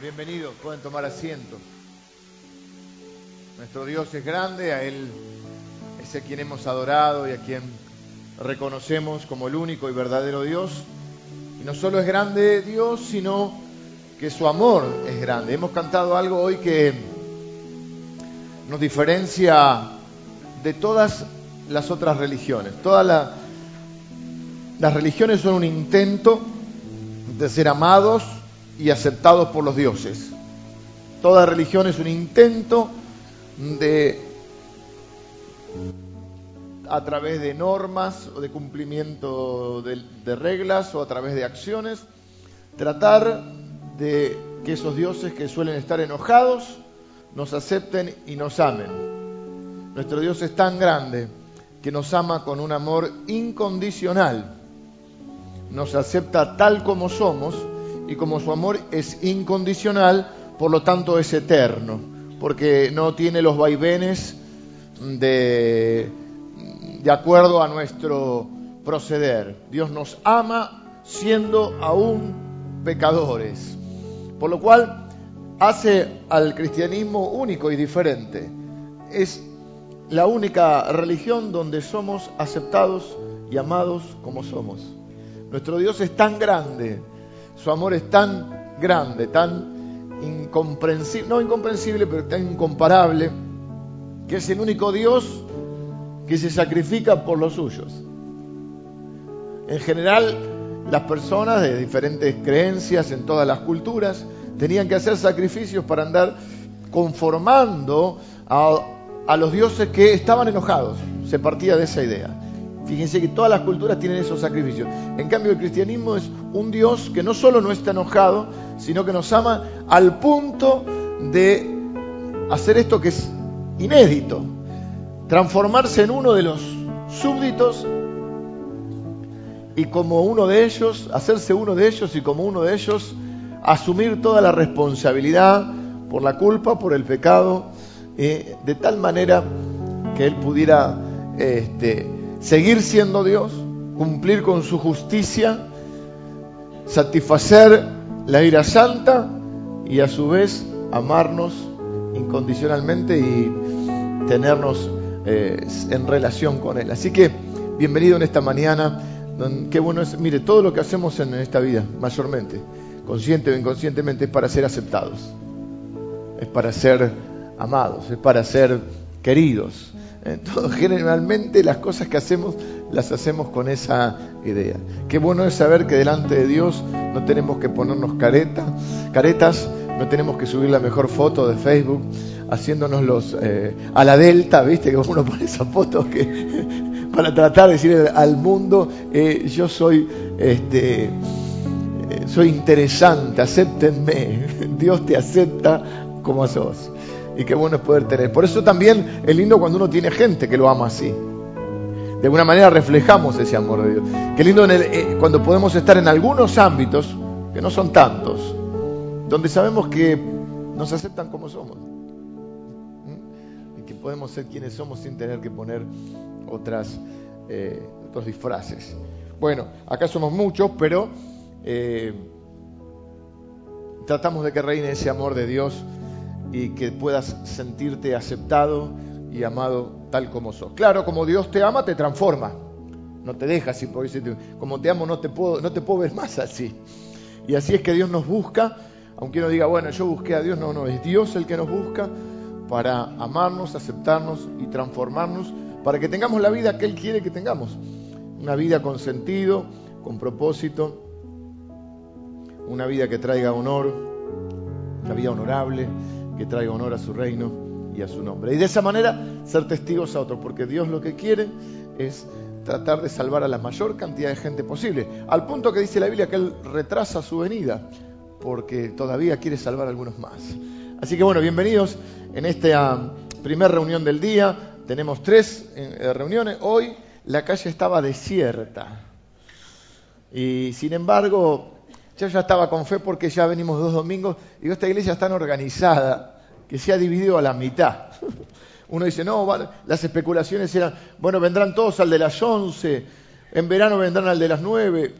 Bienvenidos, pueden tomar asiento. Nuestro Dios es grande, a Él es a quien hemos adorado y a quien reconocemos como el único y verdadero Dios. Y no solo es grande Dios, sino que su amor es grande. Hemos cantado algo hoy que nos diferencia de todas las otras religiones. Todas las religiones son un intento de ser amados y aceptados por los dioses. Toda religión es un intento de, a través de normas o de cumplimiento de, de reglas o a través de acciones, tratar de que esos dioses que suelen estar enojados nos acepten y nos amen. Nuestro Dios es tan grande que nos ama con un amor incondicional, nos acepta tal como somos y como su amor es incondicional, por lo tanto es eterno, porque no tiene los vaivenes de, de acuerdo a nuestro proceder. Dios nos ama siendo aún pecadores, por lo cual hace al cristianismo único y diferente. Es la única religión donde somos aceptados y amados como somos. Nuestro Dios es tan grande su amor es tan grande, tan incomprensible, no incomprensible, pero tan incomparable, que es el único Dios que se sacrifica por los suyos. En general, las personas de diferentes creencias en todas las culturas tenían que hacer sacrificios para andar conformando a, a los dioses que estaban enojados. Se partía de esa idea. Fíjense que todas las culturas tienen esos sacrificios. En cambio, el cristianismo es un Dios que no solo no está enojado, sino que nos ama al punto de hacer esto que es inédito. Transformarse en uno de los súbditos y como uno de ellos, hacerse uno de ellos y como uno de ellos, asumir toda la responsabilidad por la culpa, por el pecado, eh, de tal manera que él pudiera este, seguir siendo Dios, cumplir con su justicia, satisfacer la ira santa y a su vez amarnos incondicionalmente y tenernos eh, en relación con Él. Así que bienvenido en esta mañana. Qué bueno es, mire, todo lo que hacemos en esta vida, mayormente, consciente o inconscientemente, es para ser aceptados, es para ser amados, es para ser queridos, entonces, generalmente las cosas que hacemos las hacemos con esa idea. Qué bueno es saber que delante de Dios no tenemos que ponernos careta, caretas, no tenemos que subir la mejor foto de Facebook haciéndonos los eh, a la delta, viste que uno pone esa foto que para tratar de decir al mundo eh, yo soy este eh, soy interesante, acéptenme, Dios te acepta como sos y qué bueno es poder tener. Por eso también es lindo cuando uno tiene gente que lo ama así. De alguna manera reflejamos ese amor de Dios. Qué lindo eh, cuando podemos estar en algunos ámbitos, que no son tantos, donde sabemos que nos aceptan como somos. ¿Mm? Y que podemos ser quienes somos sin tener que poner otras, eh, otros disfraces. Bueno, acá somos muchos, pero eh, tratamos de que reine ese amor de Dios y que puedas sentirte aceptado y amado tal como sos. Claro, como Dios te ama, te transforma. No te deja así, porque como te amo no te, puedo, no te puedo ver más así. Y así es que Dios nos busca, aunque uno diga, bueno, yo busqué a Dios, no, no, es Dios el que nos busca para amarnos, aceptarnos y transformarnos, para que tengamos la vida que Él quiere que tengamos. Una vida con sentido, con propósito, una vida que traiga honor, una vida honorable, que traiga honor a su reino y a su nombre. Y de esa manera ser testigos a otros, porque Dios lo que quiere es tratar de salvar a la mayor cantidad de gente posible, al punto que dice la Biblia que Él retrasa su venida, porque todavía quiere salvar a algunos más. Así que bueno, bienvenidos en esta primera reunión del día. Tenemos tres eh, reuniones. Hoy la calle estaba desierta. Y sin embargo, yo ya estaba con fe porque ya venimos dos domingos. y esta iglesia está tan organizada que se ha dividido a la mitad. Uno dice, no, las especulaciones eran, bueno, vendrán todos al de las 11, en verano vendrán al de las 9.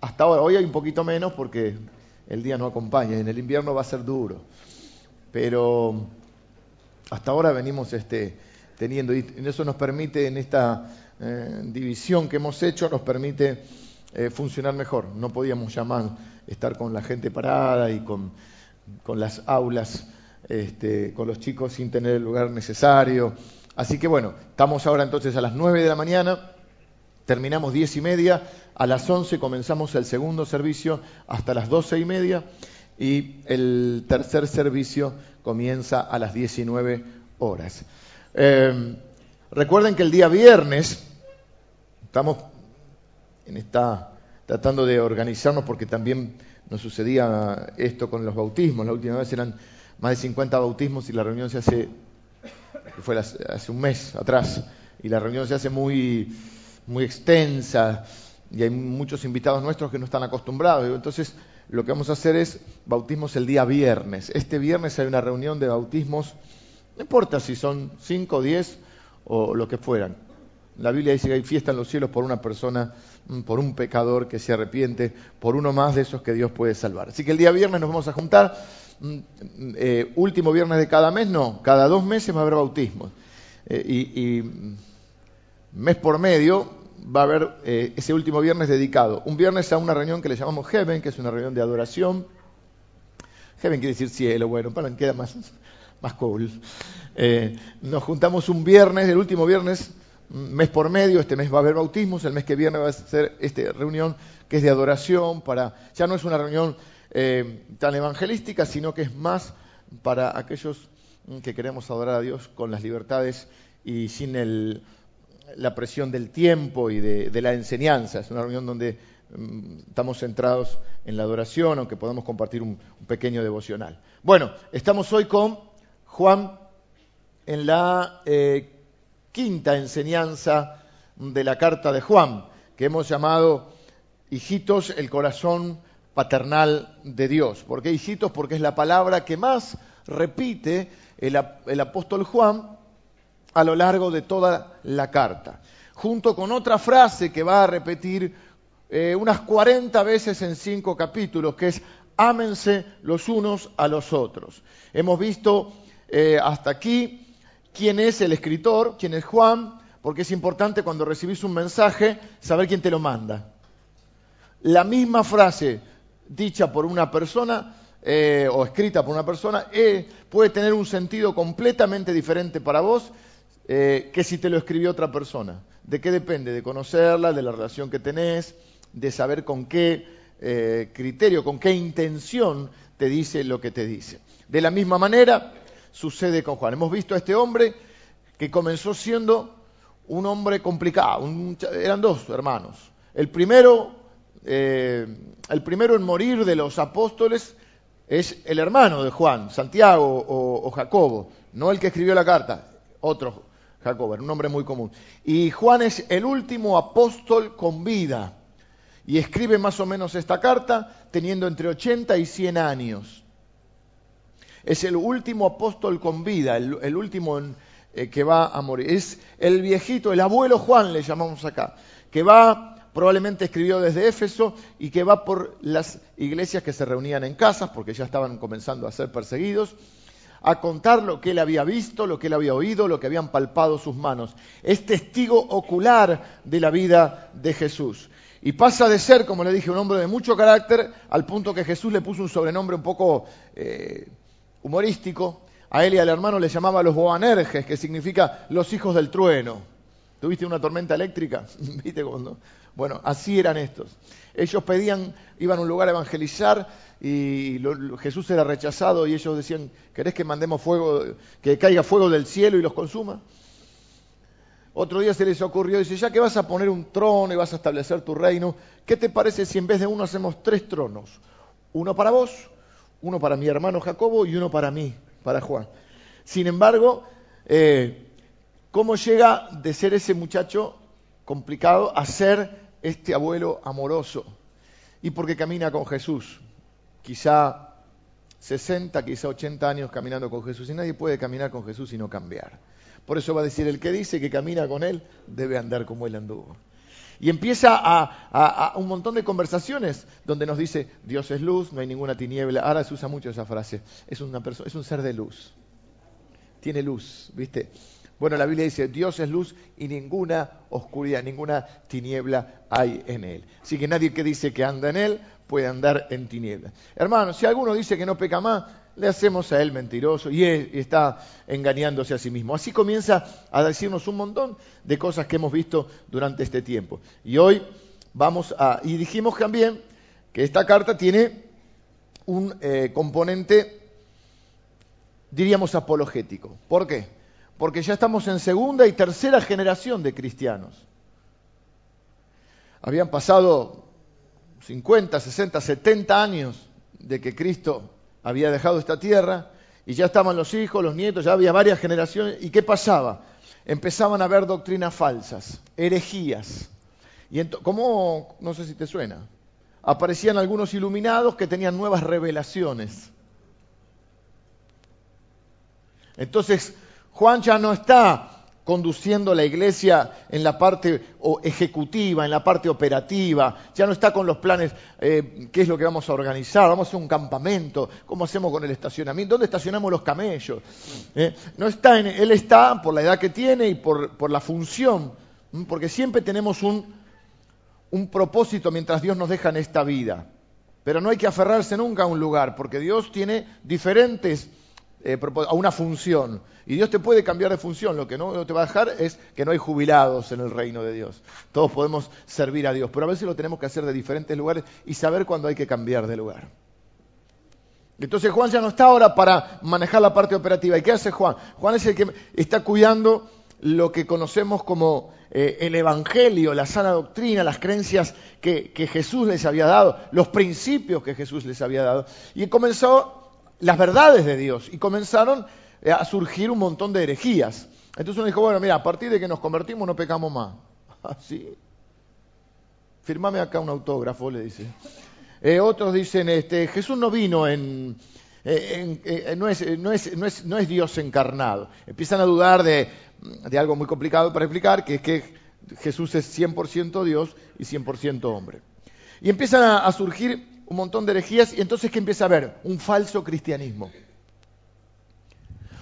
Hasta ahora, hoy hay un poquito menos porque el día no acompaña. En el invierno va a ser duro. Pero hasta ahora venimos este, teniendo, y eso nos permite, en esta eh, división que hemos hecho, nos permite eh, funcionar mejor. No podíamos llamar estar con la gente parada y con, con las aulas, este, con los chicos sin tener el lugar necesario. Así que bueno, estamos ahora entonces a las 9 de la mañana, terminamos diez y media, a las 11 comenzamos el segundo servicio hasta las doce y media y el tercer servicio comienza a las 19 horas. Eh, recuerden que el día viernes, estamos en esta, tratando de organizarnos porque también nos sucedía esto con los bautismos, la última vez eran más de 50 bautismos y la reunión se hace fue hace un mes atrás, y la reunión se hace muy, muy extensa y hay muchos invitados nuestros que no están acostumbrados. Entonces, lo que vamos a hacer es bautismos el día viernes. Este viernes hay una reunión de bautismos, no importa si son 5, 10 o lo que fueran. La Biblia dice que hay fiesta en los cielos por una persona, mm, por un pecador que se arrepiente, por uno más de esos que Dios puede salvar. Así que el día viernes nos vamos a juntar eh, último viernes de cada mes, no, cada dos meses va a haber bautismos. Eh, y, mes por medio va a haber eh, ese último viernes dedicado. Un viernes a una reunión que le llamamos Heaven, que es una reunión de adoración. Heaven quiere decir cielo, bueno, para que queda más, más cool. nos juntamos un viernes, el último viernes, mes por medio, este mes va a haber bautismos, el mes que viene va a ser esta reunión que es de adoración, para, ya no es una reunión eh, tan evangelística, sino que es más para aquellos que queremos adorar a Dios con las libertades y sin la presión del tiempo y de, la enseñanza. Es una reunión donde mm, estamos centrados en la adoración, aunque podamos compartir un, pequeño devocional. Bueno, estamos hoy con Juan en la eh, quinta enseñanza de la carta de Juan, que hemos llamado Hijitos, el corazón paternal de Dios. ¿Por qué hijitos? Porque es la palabra que más repite el, apóstol Juan a lo largo de toda la carta, junto con otra frase que va a repetir eh, unas 40 veces en cinco capítulos, que es ámense los unos a los otros. Hemos visto eh, hasta aquí quién es el escritor, quién es Juan, porque es importante cuando recibís un mensaje saber quién te lo manda. La misma frase dicha por una persona eh, o escrita por una persona eh, puede tener un sentido completamente diferente para vos eh, que si te lo escribió otra persona. ¿De qué depende? De conocerla, de la relación que tenés, de saber con qué criterio, con qué intención te dice lo que te dice. De la misma manera sucede con Juan. Hemos visto a este hombre que comenzó siendo un hombre complicado. eran dos hermanos. El primero eh, el primero en morir de los apóstoles es el hermano de Juan, Santiago o, Jacobo, no el que escribió la carta, otro Jacobo, era un nombre muy común. Y Juan es el último apóstol con vida y escribe más o menos esta carta teniendo entre 80 y 100 años. Es el último apóstol con vida, el, último eh, que va a morir. Es el viejito, el abuelo Juan le llamamos acá, que va probablemente escribió desde Éfeso y que va por las iglesias que se reunían en casas, porque ya estaban comenzando a ser perseguidos, a contar lo que él había visto, lo que él había oído, lo que habían palpado sus manos. Es testigo ocular de la vida de Jesús. Y pasa de ser, como le dije, un hombre de mucho carácter, al punto que Jesús le puso un sobrenombre un poco eh, humorístico. A él y al hermano le llamaba los Boanerges, que significa los hijos del trueno. ¿Tuviste una tormenta eléctrica? ¿Viste cuando? Bueno, así eran estos. Ellos pedían, iban a un lugar a evangelizar y Jesús era rechazado y ellos decían, ¿querés que mandemos fuego, que caiga fuego del cielo y los consuma? Otro día se les ocurrió, dice, ya que vas a poner un trono y vas a establecer tu reino, ¿qué te parece si en vez de uno hacemos tres tronos? Uno para vos, uno para mi hermano Jacobo y uno para mí, para Juan. Sin embargo, eh, ¿cómo llega de ser ese muchacho complicado a ser este abuelo amoroso y porque camina con Jesús. Quizá 60, quizá 80 años caminando con Jesús y nadie puede caminar con Jesús y no cambiar. Por eso va a decir, el que dice que camina con Él debe andar como Él anduvo. Y empieza a, un montón de conversaciones donde nos dice, Dios es luz, no hay ninguna tiniebla. Ahora se usa mucho esa frase. Es, una es un ser de luz. Tiene luz, ¿viste? Bueno, la Biblia dice, Dios es luz y ninguna oscuridad, ninguna tiniebla hay en él. Así que nadie que dice que anda en él puede andar en tinieblas. Hermanos, si alguno dice que no peca más, le hacemos a él mentiroso y, está engañándose a sí mismo. Así comienza a decirnos un montón de cosas que hemos visto durante este tiempo. Y hoy vamos a... Y dijimos también que esta carta tiene un eh, componente, diríamos, apologético. ¿Por qué? Porque ya estamos en segunda y tercera generación de cristianos. Habían pasado 50, 60, 70 años de que Cristo había dejado esta tierra y ya estaban los hijos, los nietos, ya había varias generaciones. ¿Y qué pasaba? Empezaban a haber doctrinas falsas, herejías. Y ¿Cómo? No sé si te suena. Aparecían algunos iluminados que tenían nuevas revelaciones. Entonces, Juan ya no está conduciendo la iglesia en la parte ejecutiva, en la parte operativa, ya no está con los planes, eh, qué es lo que vamos a organizar, vamos a hacer un campamento, cómo hacemos con el estacionamiento, dónde estacionamos los camellos. Eh, no está en, él está por la edad que tiene y por, la función, porque siempre tenemos un, un propósito mientras Dios nos deja en esta vida. Pero no hay que aferrarse nunca a un lugar, porque Dios tiene diferentes eh, a una función. Y Dios te puede cambiar de función. Lo que no te va a dejar es que no hay jubilados en el reino de Dios. Todos podemos servir a Dios, pero a veces lo tenemos que hacer de diferentes lugares y saber cuándo hay que cambiar de lugar. Entonces Juan ya no está ahora para manejar la parte operativa. ¿Y qué hace Juan? Juan es el que está cuidando lo que conocemos como eh, el Evangelio, la sana doctrina, las creencias que, que Jesús les había dado, los principios que Jesús les había dado. Y comenzó las verdades de Dios y comenzaron eh, a surgir un montón de herejías. Entonces uno dijo, bueno, mira, a partir de que nos convertimos no pecamos más. Así. ¿Ah, Firmame acá un autógrafo, le dice. Eh, otros dicen, este, Jesús no vino en, eh, no, es, no, es, no, es, no, es, Dios encarnado. Empiezan a dudar de, de algo muy complicado para explicar, que es que Jesús es 100% Dios y 100% hombre. Y empiezan a surgir un montón de herejías y entonces ¿qué empieza a haber? Un falso cristianismo.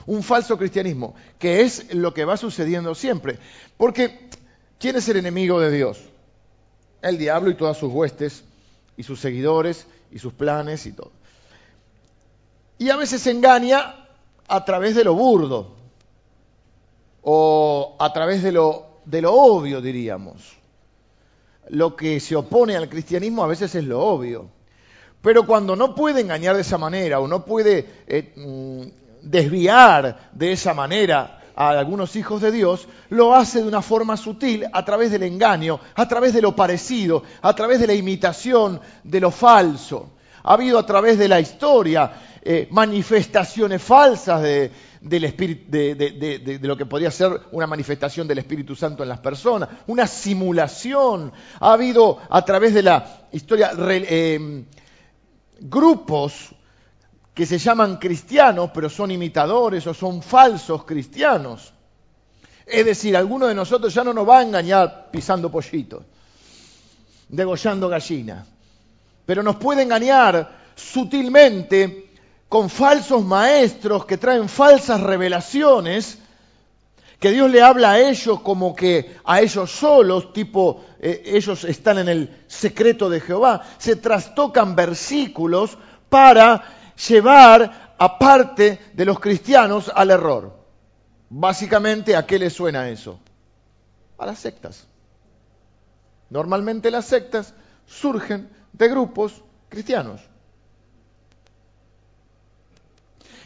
Un falso cristianismo, que es lo que va sucediendo siempre. Porque, ¿quién es el enemigo de Dios? El diablo y todas sus huestes, y sus seguidores, y sus planes y todo. Y a veces engaña a través de lo burdo, o a través de lo, de lo obvio, diríamos. Lo que se opone al cristianismo a veces es lo obvio. Pero cuando no puede engañar de esa manera o no puede eh, mm, desviar de esa manera a algunos hijos de Dios, lo hace de una forma sutil a través del engaño, a través de lo parecido, a través de la imitación, de lo falso. Ha habido a través de la historia eh, manifestaciones falsas de, lo que podría ser una manifestación del Espíritu Santo en las personas, una simulación. Ha habido a través de la historia eh, grupos que se llaman cristianos, pero son imitadores o son falsos cristianos. Es decir, alguno de nosotros ya no nos va a engañar pisando pollitos, degollando gallina, pero nos puede engañar sutilmente con falsos maestros que traen falsas revelaciones que Dios le habla a ellos como que a ellos solos, tipo eh, ellos están en el secreto de Jehová, se trastocan versículos para llevar a parte de los cristianos al error. Básicamente, ¿a qué le suena eso? A las sectas. Normalmente las sectas surgen de grupos cristianos.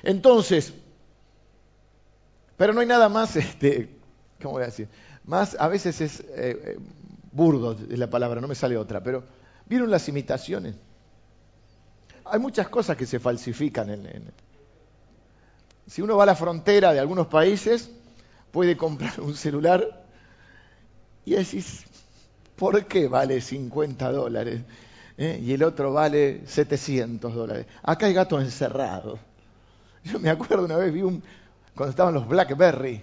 Entonces, pero no hay nada más, este, ¿cómo voy a decir? Más, a veces es eh, eh, burdo es la palabra, no me sale otra, pero ¿vieron las imitaciones? Hay muchas cosas que se falsifican. En, Si uno va a la frontera de algunos países, puede comprar un celular y decís, ¿por qué vale 50 dólares? ¿Eh? Y el otro vale 700 dólares. Acá hay gatos encerrados. Yo me acuerdo una vez, vi un, cuando estaban los Blackberry.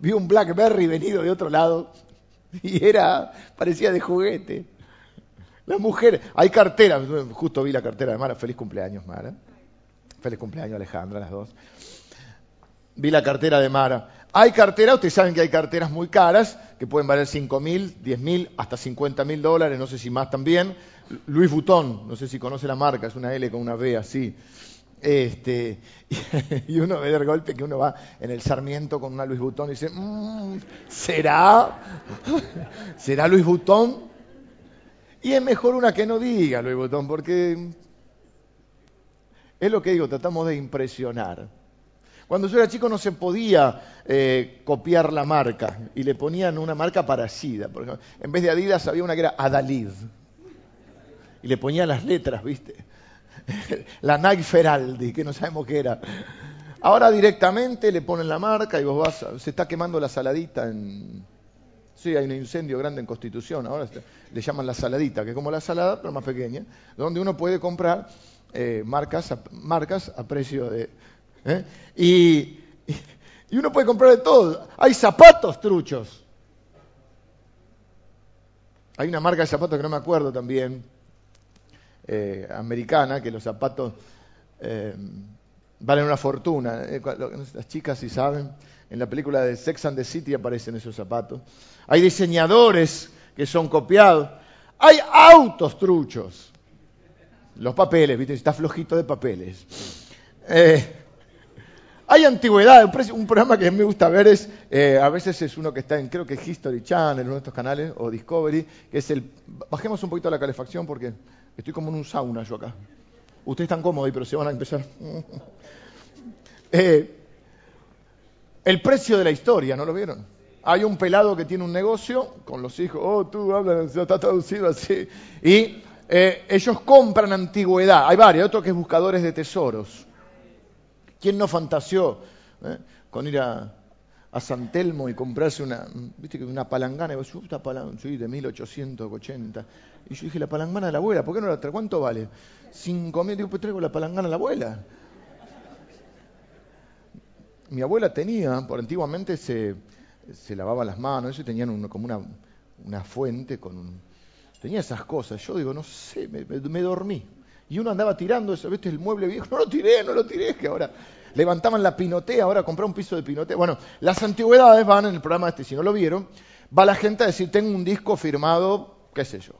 Vi un Blackberry venido de otro lado. Y era, parecía de juguete. La mujer, hay carteras, justo vi la cartera de Mara, feliz cumpleaños Mara. Feliz cumpleaños Alejandra, las dos. Vi la cartera de Mara. Hay carteras, ustedes saben que hay carteras muy caras, que pueden valer 5 mil, 10 mil, hasta 50 mil dólares, no sé si más también. Louis Vuitton, no sé si conoce la marca, es una L con una V así. Este, y uno ve de golpe que uno va en el Sarmiento con una Luis Butón y dice, mm, ¿será? ¿Será Luis Butón? Y es mejor una que no diga Luis Butón, porque es lo que digo, tratamos de impresionar. Cuando yo era chico no se podía eh, copiar la marca y le ponían una marca parecida. Por ejemplo, en vez de Adidas había una que era Adalid. Y le ponían las letras, ¿viste? la Nike Feraldi, que no sabemos qué era. Ahora directamente le ponen la marca y vos vas, se está quemando la saladita en... Sí, hay un incendio grande en Constitución, ahora le llaman la saladita, que es como la salada, pero más pequeña, donde uno puede comprar eh, marcas, a, marcas a precio de... ¿eh? Y, y uno puede comprar de todo. Hay zapatos truchos. Hay una marca de zapatos que no me acuerdo también, eh, americana, que los zapatos eh, valen una fortuna. Eh, las chicas, si saben, en la película de Sex and the City aparecen esos zapatos. Hay diseñadores que son copiados. Hay autos truchos. Los papeles, ¿viste? Está flojito de papeles. hay antigüedad. Un, programa que me gusta ver es, a veces es uno que está en, creo que History Channel, uno de estos canales, o Discovery, que es el, bajemos un poquito la calefacción porque Estoy como en un sauna yo acá. Ustedes están cómodos, pero se van a empezar. Eh, el precio de la historia, ¿no lo vieron? Hay un pelado que tiene un negocio con los hijos. Oh, tú hablas, está traducido así. Y eh, ellos compran antigüedad. Hay varios, otro que es buscadores de tesoros. ¿Quién no fantaseó eh, con ir a, a San Telmo y comprarse una, viste una palangana, y esta palangana, soy de 1880. Y yo dije, la palangana de la abuela, ¿por qué no la traigo? ¿Cuánto vale? Cinco mil, digo, pues traigo la palangana de la abuela. Mi abuela tenía, por antiguamente se, se lavaba las manos, eso tenían como una, una fuente con un, tenía esas cosas. Yo digo, no sé, me, me dormí. Y uno andaba tirando eso, ¿viste? El mueble viejo, no lo tiré, no lo tiré, que ahora levantaban la pinotea, ahora comprar un piso de pinotea. Bueno, las antigüedades van en el programa este, si no lo vieron, va la gente a decir, tengo un disco firmado, qué sé yo,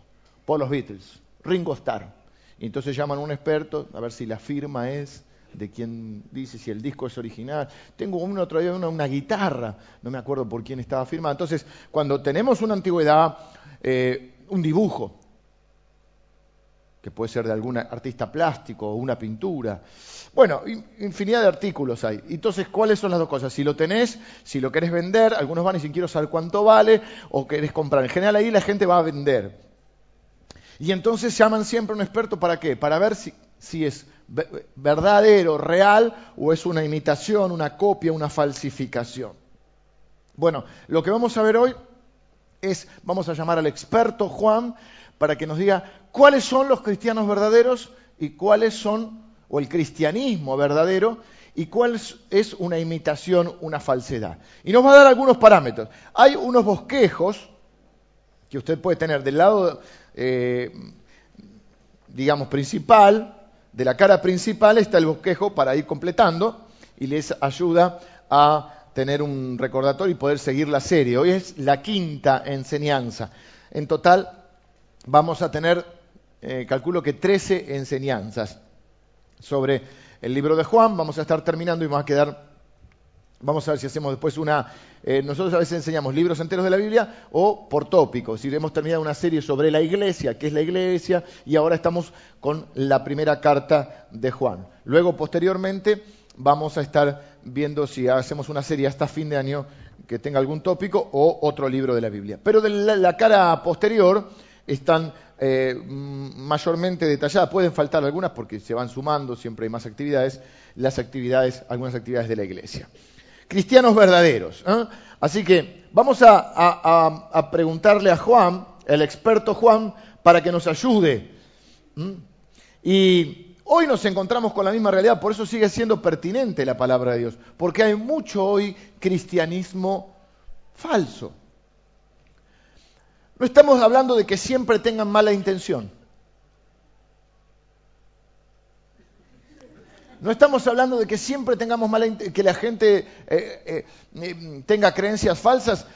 por los Beatles, Ringo Starr. Y entonces llaman a un experto a ver si la firma es de quien dice si el disco es original. Tengo un otro día una, una, guitarra, no me acuerdo por quién estaba firmada. Entonces, cuando tenemos una antigüedad, eh, un dibujo, que puede ser de algún artista plástico o una pintura. Bueno, infinidad de artículos hay. Entonces, ¿cuáles son las dos cosas? Si lo tenés, si lo querés vender, algunos van y dicen quiero saber cuánto vale o querés comprar. En general ahí la gente va a vender. Y entonces llaman siempre a un experto para qué? Para ver si, si es verdadero, real o es una imitación, una copia, una falsificación. Bueno, lo que vamos a ver hoy es, vamos a llamar al experto Juan para que nos diga cuáles son los cristianos verdaderos y cuáles son, o el cristianismo verdadero, y cuál es una imitación, una falsedad. Y nos va a dar algunos parámetros. Hay unos bosquejos que usted puede tener del lado, eh, digamos, principal, de la cara principal está el bosquejo para ir completando y les ayuda a tener un recordatorio y poder seguir la serie. Hoy es la quinta enseñanza. En total vamos a tener, eh, calculo que 13 enseñanzas sobre el libro de Juan. Vamos a estar terminando y vamos a quedar, vamos a ver si hacemos después una, eh, nosotros a veces enseñamos libros enteros de la Biblia o por tópicos. Si hemos terminado una serie sobre la iglesia, qué es la iglesia, y ahora estamos con la primera carta de Juan. Luego, posteriormente, vamos a estar viendo si hacemos una serie hasta fin de año que tenga algún tópico o otro libro de la Biblia. Pero de la cara posterior están eh, mayormente detalladas. Pueden faltar algunas porque se van sumando, siempre hay más actividades, las actividades, algunas actividades de la iglesia. Cristianos verdaderos. ¿eh? Así que vamos a, preguntarle a Juan, el experto Juan, para que nos ayude. Y hoy nos encontramos con la misma realidad, por eso sigue siendo pertinente la palabra de Dios, porque hay mucho hoy cristianismo falso. No estamos hablando de que siempre tengan mala intención. No estamos hablando de que siempre tengamos mala que la gente eh, eh, eh, tenga creencias falsas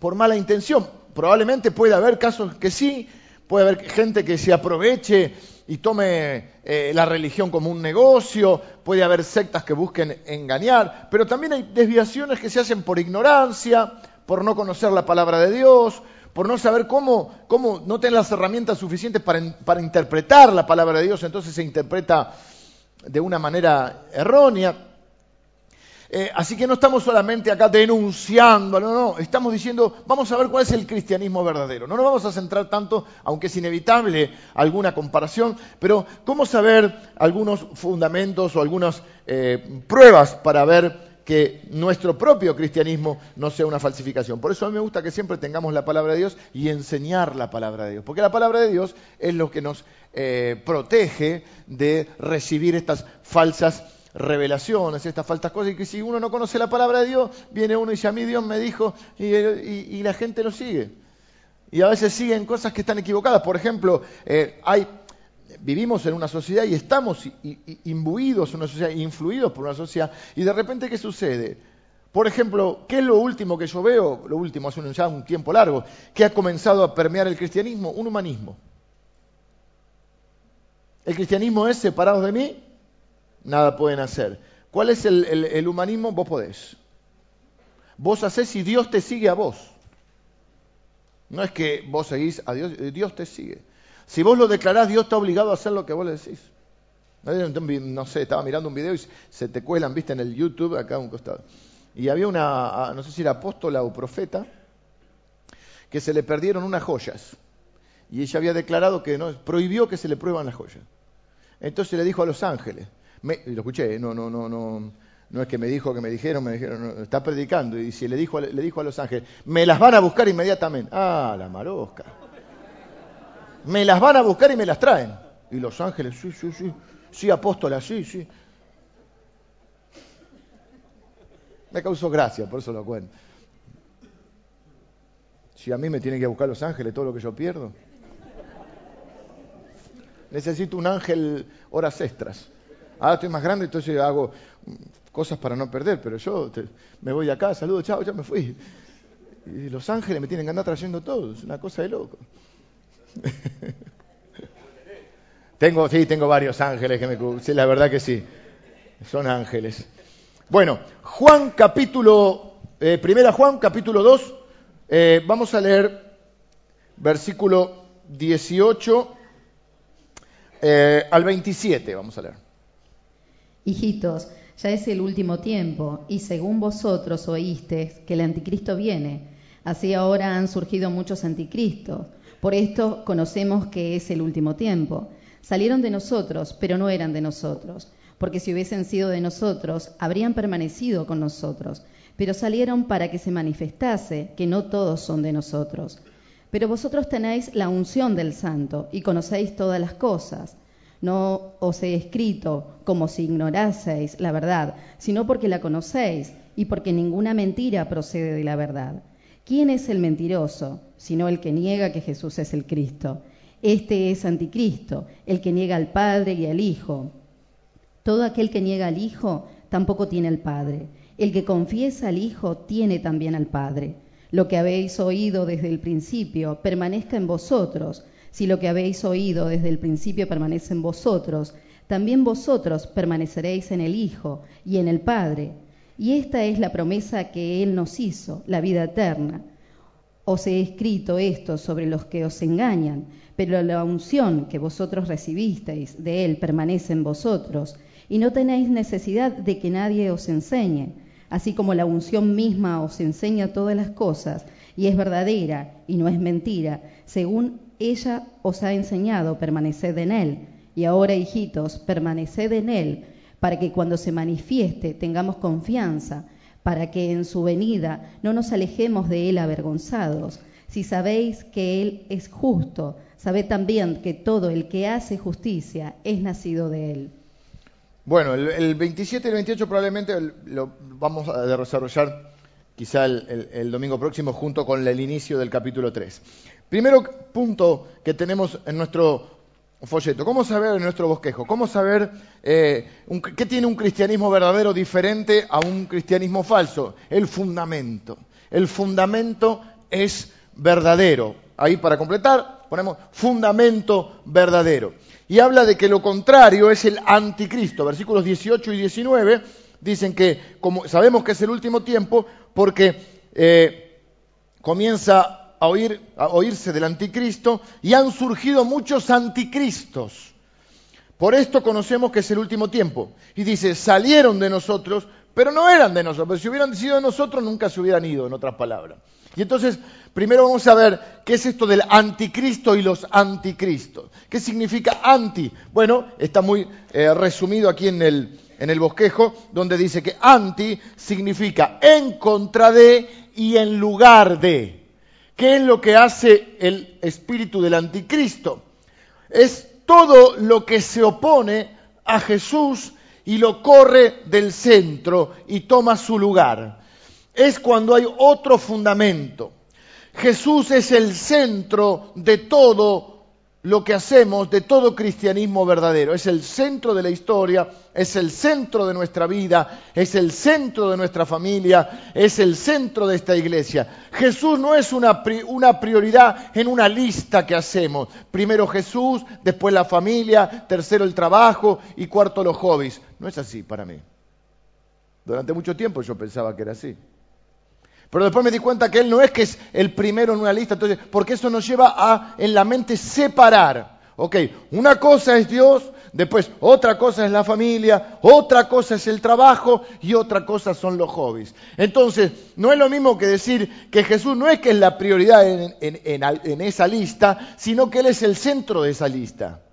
por mala intención. Probablemente puede haber casos que sí, puede haber gente que se aproveche y tome la religión como un negocio, puede haber sectas que busquen engañar, pero también hay desviaciones que se hacen por ignorancia, por no conocer la palabra de Dios, por no saber cómo, cómo no tener las herramientas suficientes para, para interpretar la palabra de Dios, entonces se interpreta de una manera errónea. Eh, así que no estamos solamente acá denunciando, no, no, estamos diciendo, vamos a ver cuál es el cristianismo verdadero. No nos vamos a centrar tanto, aunque es inevitable alguna comparación, pero cómo saber algunos fundamentos o algunas eh, pruebas para ver que nuestro propio cristianismo no sea una falsificación. Por eso a mí me gusta que siempre tengamos la palabra de Dios y enseñar la palabra de Dios, porque la palabra de Dios es lo que nos eh, protege de recibir estas falsas revelaciones, estas falsas cosas, y que si uno no conoce la palabra de Dios, viene uno y dice, a mí Dios me dijo, y, la gente lo sigue. Y a veces siguen cosas que están equivocadas. Por ejemplo, eh, hay vivimos en una sociedad y estamos imbuidos en una sociedad, influidos por una sociedad, y de repente, ¿qué sucede? Por ejemplo, ¿qué es lo último que yo veo? Lo último, hace un, ya un tiempo largo, que ha comenzado a permear el cristianismo, un humanismo. El cristianismo es separado de mí, nada pueden hacer. ¿Cuál es el, el humanismo? Vos podés. Vos hacés y Dios te sigue a vos. No es que vos seguís a Dios, Dios te sigue. Si vos lo declarás, Dios está obligado a hacer lo que vos le decís. No sé, estaba mirando un video y se te cuelan, viste, en el YouTube, acá a un costado. Y había una, no sé si era apóstola o profeta, que se le perdieron unas joyas. Y ella había declarado que no, prohibió que se le prueban las joyas. Entonces le dijo a los ángeles, y lo escuché, no, no, no, no, no es que me dijo que me dijeron, me dijeron, está predicando, y si le dijo, le dijo a los ángeles, me las van a buscar inmediatamente. Ah, la marosca me las van a buscar y me las traen. Y los ángeles, sí, sí, sí, sí, apóstola, sí, sí. Me causó gracia, por eso lo cuento. Si a mí me tienen que buscar los ángeles todo lo que yo pierdo. Necesito un ángel horas extras. Ahora estoy más grande, entonces hago cosas para no perder, pero yo me voy acá, saludo, chao, ya me fui. Y los ángeles me tienen que andar trayendo todo, es una cosa de loco. tengo, sí, tengo varios ángeles que me la verdad que sí. Son ángeles. Bueno, Juan capítulo, eh, primera Juan capítulo 2, eh, vamos a leer versículo 18 eh, al 27, vamos a leer. Hijitos, ya es el último tiempo, y según vosotros oísteis que el anticristo viene, así ahora han surgido muchos anticristos por esto conocemos que es el último tiempo. Salieron de nosotros, pero no eran de nosotros, porque si hubiesen sido de nosotros, habrían permanecido con nosotros, pero salieron para que se manifestase que no todos son de nosotros. Pero vosotros tenéis la unción del Santo y conocéis todas las cosas. No os he escrito como si ignoraseis la verdad, sino porque la conocéis y porque ninguna mentira procede de la verdad. ¿Quién es el mentiroso? Sino el que niega que Jesús es el Cristo. Este es anticristo, el que niega al Padre y al Hijo. Todo aquel que niega al Hijo tampoco tiene al Padre. El que confiesa al Hijo tiene también al Padre. Lo que habéis oído desde el principio permanezca en vosotros. Si lo que habéis oído desde el principio permanece en vosotros, también vosotros permaneceréis en el Hijo y en el Padre. Y esta es la promesa que Él nos hizo, la vida eterna. Os he escrito esto sobre los que os engañan, pero la unción que vosotros recibisteis de Él permanece en vosotros, y no tenéis necesidad de que nadie os enseñe, así como la unción misma os enseña todas las cosas, y es verdadera y no es mentira, según ella os ha enseñado, permaneced en Él. Y ahora, hijitos, permaneced en Él para que cuando se manifieste tengamos confianza, para que en su venida no nos alejemos de Él avergonzados. Si sabéis que Él es justo, sabed también que todo el que hace justicia es nacido de Él. Bueno, el, 27 y el 28 probablemente lo vamos a desarrollar quizá el, domingo próximo junto con el inicio del capítulo 3. Primero punto que tenemos en nuestro folleto, ¿cómo saber en nuestro bosquejo? ¿Cómo saber eh, qué tiene un cristianismo verdadero diferente a un cristianismo falso? El fundamento. El fundamento es verdadero. Ahí para completar ponemos fundamento verdadero. Y habla de que lo contrario es el anticristo. Versículos 18 y 19 dicen que como sabemos que es el último tiempo porque eh, comienza oírse del anticristo y han surgido muchos anticristos. Por esto conocemos que es el último tiempo. Y dice, salieron de nosotros, pero no eran de nosotros. Si hubieran sido de nosotros, nunca se hubieran ido, en otras palabras. Y entonces, primero vamos a ver qué es esto del anticristo y los anticristos. ¿Qué significa anti? Bueno, está muy eh, resumido aquí en el, en el bosquejo, donde dice que anti significa en contra de y en lugar de. ¿Qué es lo que hace el espíritu del anticristo? Es todo lo que se opone a Jesús y lo corre del centro y toma su lugar. Es cuando hay otro fundamento. Jesús es el centro de todo lo que hacemos de todo cristianismo verdadero. Es el centro de la historia, es el centro de nuestra vida, es el centro de nuestra familia, es el centro de esta iglesia. Jesús no es una, una prioridad en una lista que hacemos. Primero Jesús, después la familia, tercero el trabajo y cuarto los hobbies. No es así para mí. Durante mucho tiempo yo pensaba que era así. Pero después me di cuenta que Él no es que es el primero en una lista, entonces, porque eso nos lleva a en la mente separar. Ok, una cosa es Dios, después otra cosa es la familia, otra cosa es el trabajo y otra cosa son los hobbies. Entonces, no es lo mismo que decir que Jesús no es que es la prioridad en, en esa lista, sino que Él es el centro de esa lista.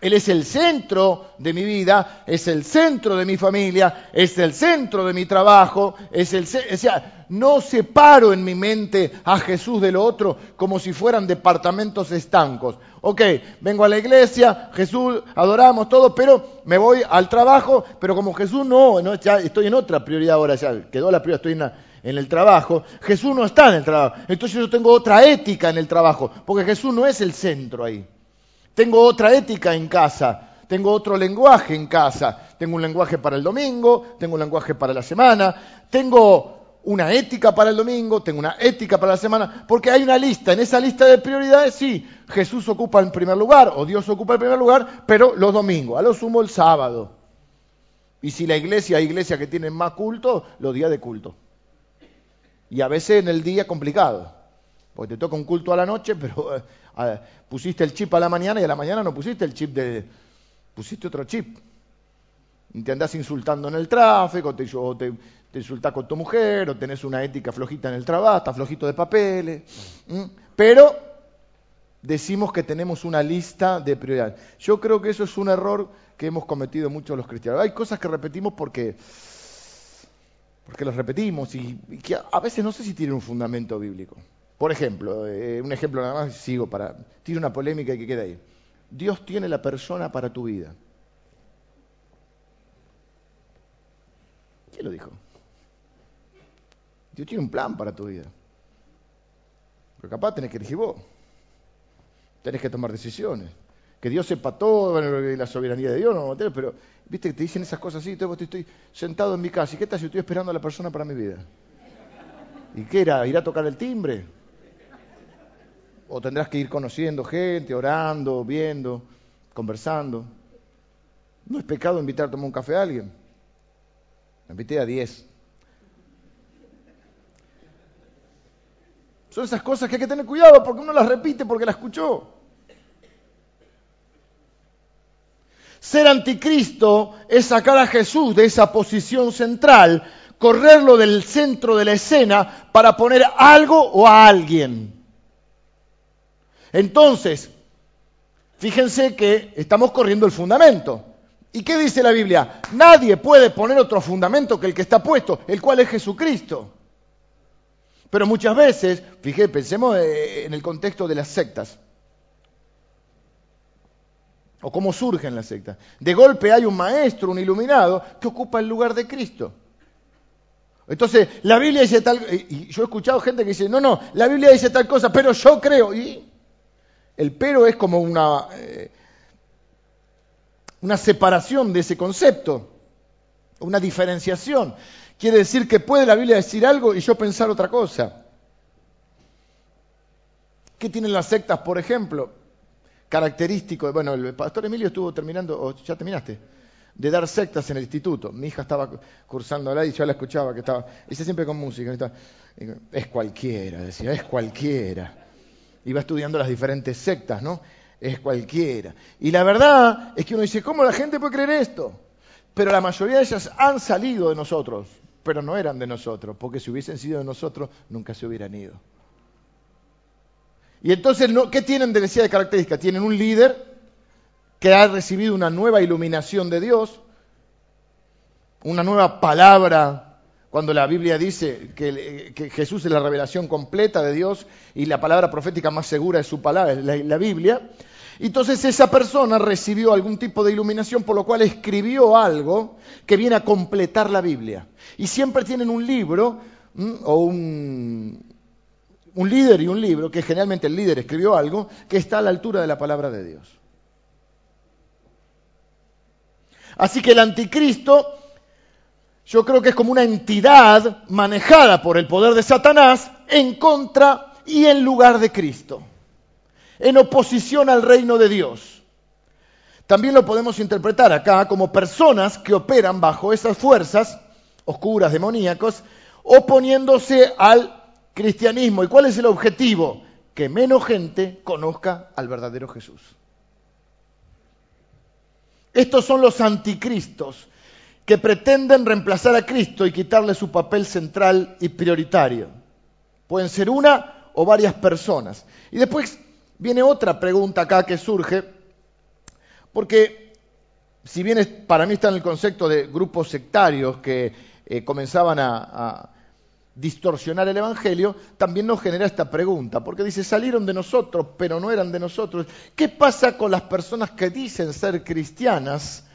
Él es el centro de mi vida, es el centro de mi familia, es el centro de mi trabajo, es el, o sea, no separo en mi mente a Jesús de lo otro como si fueran departamentos estancos. Ok, vengo a la iglesia, Jesús, adoramos todo, pero me voy al trabajo, pero como Jesús no, ya estoy en otra prioridad ahora, ya quedó la prioridad, estoy en el trabajo, Jesús no está en el trabajo, entonces yo tengo otra ética en el trabajo, porque Jesús no es el centro ahí. Tengo otra ética en casa, tengo otro lenguaje en casa, tengo un lenguaje para el domingo, tengo un lenguaje para la semana, tengo una ética para el domingo, tengo una ética para la semana, porque hay una lista, en esa lista de prioridades sí, Jesús ocupa el primer lugar o Dios ocupa el primer lugar, pero los domingos, a lo sumo el sábado. Y si la iglesia hay iglesias que tienen más culto, los días de culto. Y a veces en el día complicado, porque te toca un culto a la noche, pero eh, pusiste el chip a la mañana y a la mañana no pusiste el chip de... pusiste otro chip. Y te andás insultando en el tráfico, te, o te, insultás con tu mujer, o tenés una ética flojita en el trabajo, estás flojito de papeles. Pero decimos que tenemos una lista de prioridades. Yo creo que eso es un error que hemos cometido muchos los cristianos. Hay cosas que repetimos porque, porque las repetimos y que a veces no sé si tienen un fundamento bíblico. Por ejemplo, eh, un ejemplo nada más, sigo para. Tiene una polémica que queda ahí. Dios tiene la persona para tu vida. ¿Quién lo dijo? Dios tiene un plan para tu vida. Pero capaz tenés que elegir vos. Tenés que tomar decisiones. Que Dios sepa todo, bueno, la soberanía de Dios, no, pero viste que te dicen esas cosas así, entonces estoy sentado en mi casa. ¿Y qué tal si estoy esperando a la persona para mi vida? ¿Y qué era? ¿Ir a tocar el timbre? O tendrás que ir conociendo gente, orando, viendo, conversando. No es pecado invitar a tomar un café a alguien. Me invité a diez. Son esas cosas que hay que tener cuidado porque uno las repite porque las escuchó. Ser anticristo es sacar a Jesús de esa posición central, correrlo del centro de la escena para poner algo o a alguien. Entonces, fíjense que estamos corriendo el fundamento. ¿Y qué dice la Biblia? Nadie puede poner otro fundamento que el que está puesto, el cual es Jesucristo. Pero muchas veces, fíjense, pensemos eh, en el contexto de las sectas. O cómo surgen las sectas. De golpe hay un maestro, un iluminado, que ocupa el lugar de Cristo. Entonces, la Biblia dice tal, y yo he escuchado gente que dice, no, no, la Biblia dice tal cosa, pero yo creo. Y el pero es como una, eh, una separación de ese concepto, una diferenciación. Quiere decir que puede la Biblia decir algo y yo pensar otra cosa. ¿Qué tienen las sectas, por ejemplo? Característico, bueno, el pastor Emilio estuvo terminando, o ya terminaste, de dar sectas en el instituto. Mi hija estaba cursando la y yo la escuchaba que estaba, siempre con música, es cualquiera, decía, es cualquiera. Iba estudiando las diferentes sectas, ¿no? Es cualquiera. Y la verdad es que uno dice, ¿cómo la gente puede creer esto? Pero la mayoría de ellas han salido de nosotros, pero no eran de nosotros, porque si hubiesen sido de nosotros, nunca se hubieran ido. Y entonces, ¿qué tienen de de característica? Tienen un líder que ha recibido una nueva iluminación de Dios, una nueva palabra, cuando la Biblia dice que, Jesús es la revelación completa de Dios y la palabra profética más segura es su palabra, es la, la Biblia. Entonces esa persona recibió algún tipo de iluminación, por lo cual escribió algo que viene a completar la Biblia. Y siempre tienen un libro o un, un líder y un libro, que generalmente el líder escribió algo, que está a la altura de la palabra de Dios. Así que el anticristo, yo creo que es como una entidad manejada por el poder de Satanás en contra y en lugar de Cristo, en oposición al reino de Dios. También lo podemos interpretar acá como personas que operan bajo esas fuerzas oscuras, demoníacos, oponiéndose al cristianismo. ¿Y cuál es el objetivo? Que menos gente conozca al verdadero Jesús. Estos son los anticristos que pretenden reemplazar a Cristo y quitarle su papel central y prioritario. Pueden ser una o varias personas. Y después viene otra pregunta acá que surge, porque si bien para mí está en el concepto de grupos sectarios que eh, comenzaban a distorsionar el Evangelio, también nos genera esta pregunta, porque dice, salieron de nosotros, pero no eran de nosotros. ¿Qué pasa con las personas que dicen ser cristianas,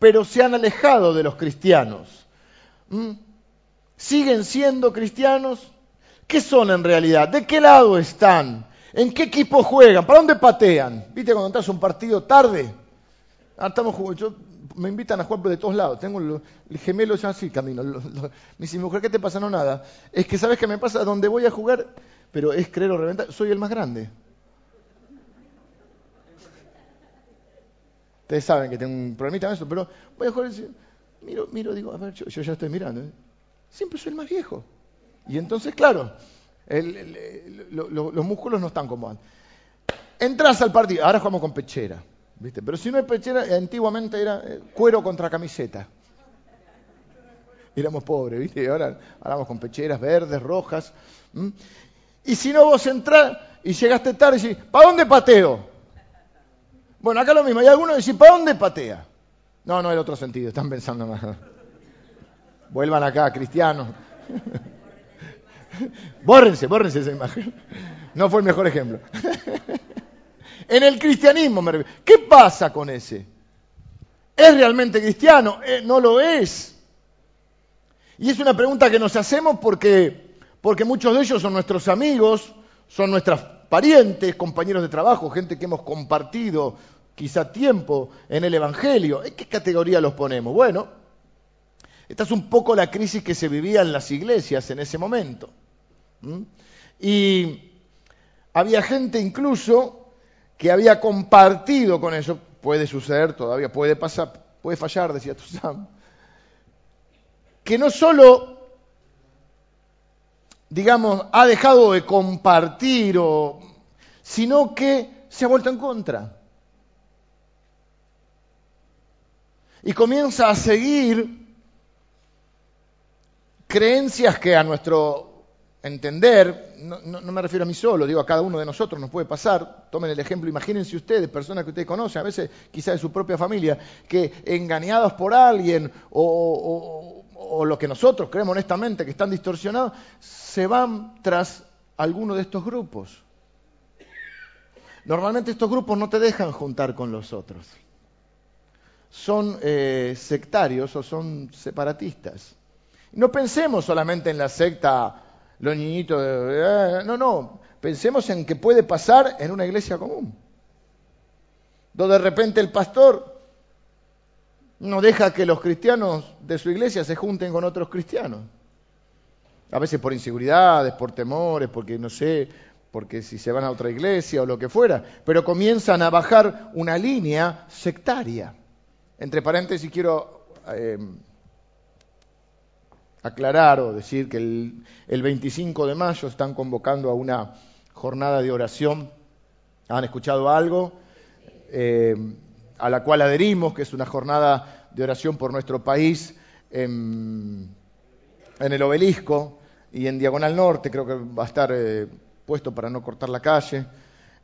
pero se han alejado de los cristianos? ¿Mm? ¿Siguen siendo cristianos? ¿Qué son en realidad? ¿De qué lado están? ¿En qué equipo juegan? ¿Para dónde patean? ¿Viste cuando entras un partido tarde? Ah, estamos jugando me invitan a jugar de todos lados. Tengo el gemelo ya así camino. me dice, mujer, ¿qué te pasa? No, nada. Es que, ¿sabes qué me pasa? Donde voy a jugar, pero es creer o reventar, soy el más grande. Ustedes saben que tengo un problemita en eso, pero voy a y miro, miro, digo, a ver, yo, ya estoy mirando. ¿eh? Siempre soy el más viejo. Y entonces, claro, los músculos no están como antes. Entras al partido, ahora jugamos con pechera. Pero si no hay pechera, antiguamente era eh, cuero contra camiseta. Éramos pobres, ¿viste? Y ahora, vamos con pecheras verdes, rojas. Y si no vos entrás y llegaste tarde y decís, ¿para dónde pateo? Bueno, acá lo mismo. Hay algunos que dicen, ¿para dónde patea? No, no, el otro sentido. Están pensando más. Vuelvan acá, cristianos. bórrense, bórrense esa imagen. No fue el mejor ejemplo. En el cristianismo, ¿qué pasa con ese? ¿Es realmente cristiano? Eh, no lo es. Y es una pregunta que nos hacemos porque, porque muchos de ellos son nuestros amigos, son nuestros parientes, compañeros de trabajo, gente que hemos compartido quizá tiempo en el Evangelio. ¿En qué categoría los ponemos? Bueno, esta es un poco la crisis que se vivía en las iglesias en ese momento. Y había gente incluso que había compartido con eso, puede suceder todavía, puede pasar, puede fallar, decía Sam, que no solo, digamos, ha dejado de compartir, sino que se ha vuelto en contra. Y comienza a seguir creencias que a nuestro entender, no, me refiero a mí solo, digo a cada uno de nosotros nos puede pasar, tomen el ejemplo, imagínense ustedes, personas que ustedes conocen, a veces quizás de su propia familia, que engañados por alguien o, o lo que nosotros creemos honestamente que están distorsionados, se van tras alguno de estos grupos. Normalmente estos grupos no te dejan juntar con los otros. Son eh, sectarios o son separatistas. No pensemos solamente en la secta, los niñitos, eh, no, no, pensemos en que puede pasar en una iglesia común, donde de repente el pastor no deja que los cristianos de su iglesia se junten con otros cristianos. A veces por inseguridades, por temores, porque no sé, porque si se van a otra iglesia o lo que fuera, pero comienzan a bajar una línea sectaria. Entre paréntesis quiero eh, aclarar o decir que el, 25 de mayo están convocando a una jornada de oración. ¿Han escuchado algo? Eh, a la cual adherimos, que es una jornada de oración por nuestro país en, el obelisco y en Diagonal Norte, creo que va a estar eh, puesto para no cortar la calle,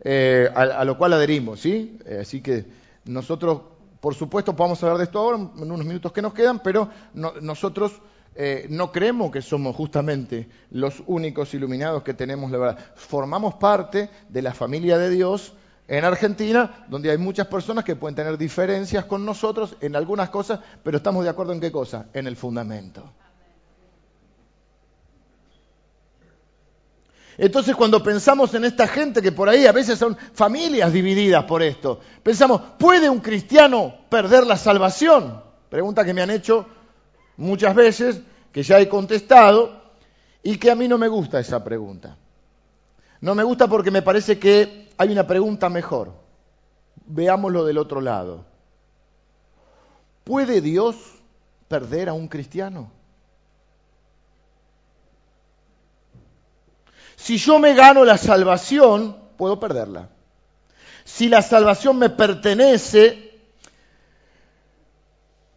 eh, a, lo cual adherimos, ¿sí? así que nosotros, por supuesto, podemos hablar de esto ahora, en unos minutos que nos quedan, pero nosotros eh, no creemos que somos justamente los únicos iluminados que tenemos la verdad. Formamos parte de la familia de Dios en Argentina, donde hay muchas personas que pueden tener diferencias con nosotros en algunas cosas, pero estamos de acuerdo en qué cosa? En el fundamento. Entonces cuando pensamos en esta gente que por ahí a veces son familias divididas por esto, pensamos, ¿puede un cristiano perder la salvación? Pregunta que me han hecho muchas veces, que ya he contestado, y que a mí no me gusta esa pregunta. No me gusta porque me parece que hay una pregunta mejor. Veámoslo del otro lado. ¿Puede Dios perder a un cristiano? Si yo me gano la salvación, puedo perderla. Si la salvación me pertenece,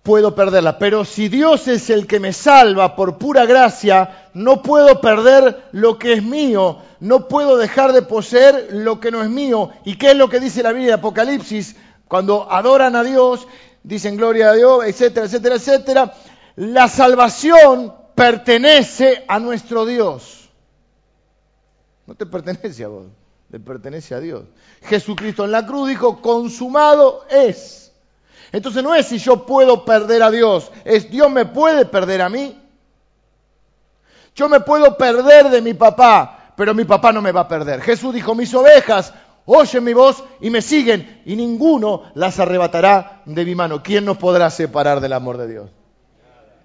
puedo perderla. Pero si Dios es el que me salva por pura gracia, no puedo perder lo que es mío, no puedo dejar de poseer lo que no es mío. ¿Y qué es lo que dice la Biblia de Apocalipsis? Cuando adoran a Dios, dicen gloria a Dios, etcétera, etcétera, etcétera. La salvación pertenece a nuestro Dios. No te pertenece a vos, le pertenece a Dios. Jesucristo en la cruz dijo, consumado es. Entonces no es si yo puedo perder a Dios, es Dios me puede perder a mí. Yo me puedo perder de mi papá, pero mi papá no me va a perder. Jesús dijo, mis ovejas oyen mi voz y me siguen, y ninguno las arrebatará de mi mano. ¿Quién nos podrá separar del amor de Dios?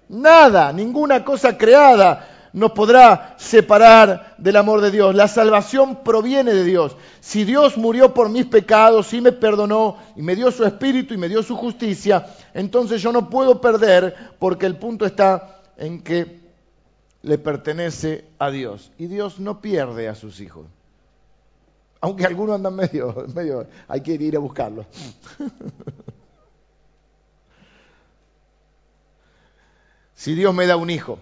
Nada, ninguna cosa creada nos podrá separar del amor de Dios. La salvación proviene de Dios. Si Dios murió por mis pecados y me perdonó y me dio su espíritu y me dio su justicia, entonces yo no puedo perder porque el punto está en que le pertenece a Dios. Y Dios no pierde a sus hijos. Aunque algunos andan medio, medio hay que ir a buscarlos. si Dios me da un hijo,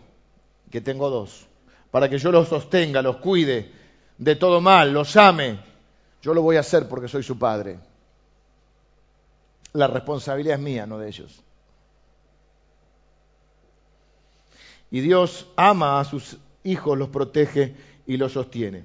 que tengo dos, para que yo los sostenga, los cuide de todo mal, los ame. Yo lo voy a hacer porque soy su padre. La responsabilidad es mía, no de ellos. Y Dios ama a sus hijos, los protege y los sostiene.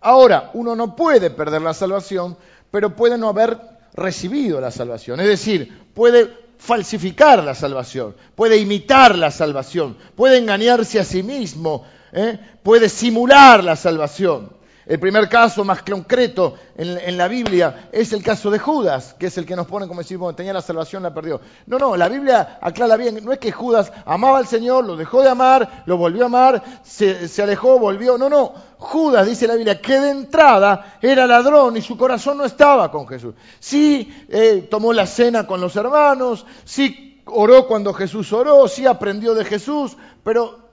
Ahora, uno no puede perder la salvación, pero puede no haber recibido la salvación. Es decir, puede falsificar la salvación, puede imitar la salvación, puede engañarse a sí mismo, ¿eh? puede simular la salvación. El primer caso más concreto en, la Biblia es el caso de Judas, que es el que nos pone como decir, bueno, tenía la salvación, la perdió. No, no, la Biblia aclara bien, no es que Judas amaba al Señor, lo dejó de amar, lo volvió a amar, se, alejó, volvió. No, no, Judas, dice la Biblia, que de entrada era ladrón y su corazón no estaba con Jesús. Sí eh, tomó la cena con los hermanos, sí oró cuando Jesús oró, sí aprendió de Jesús, pero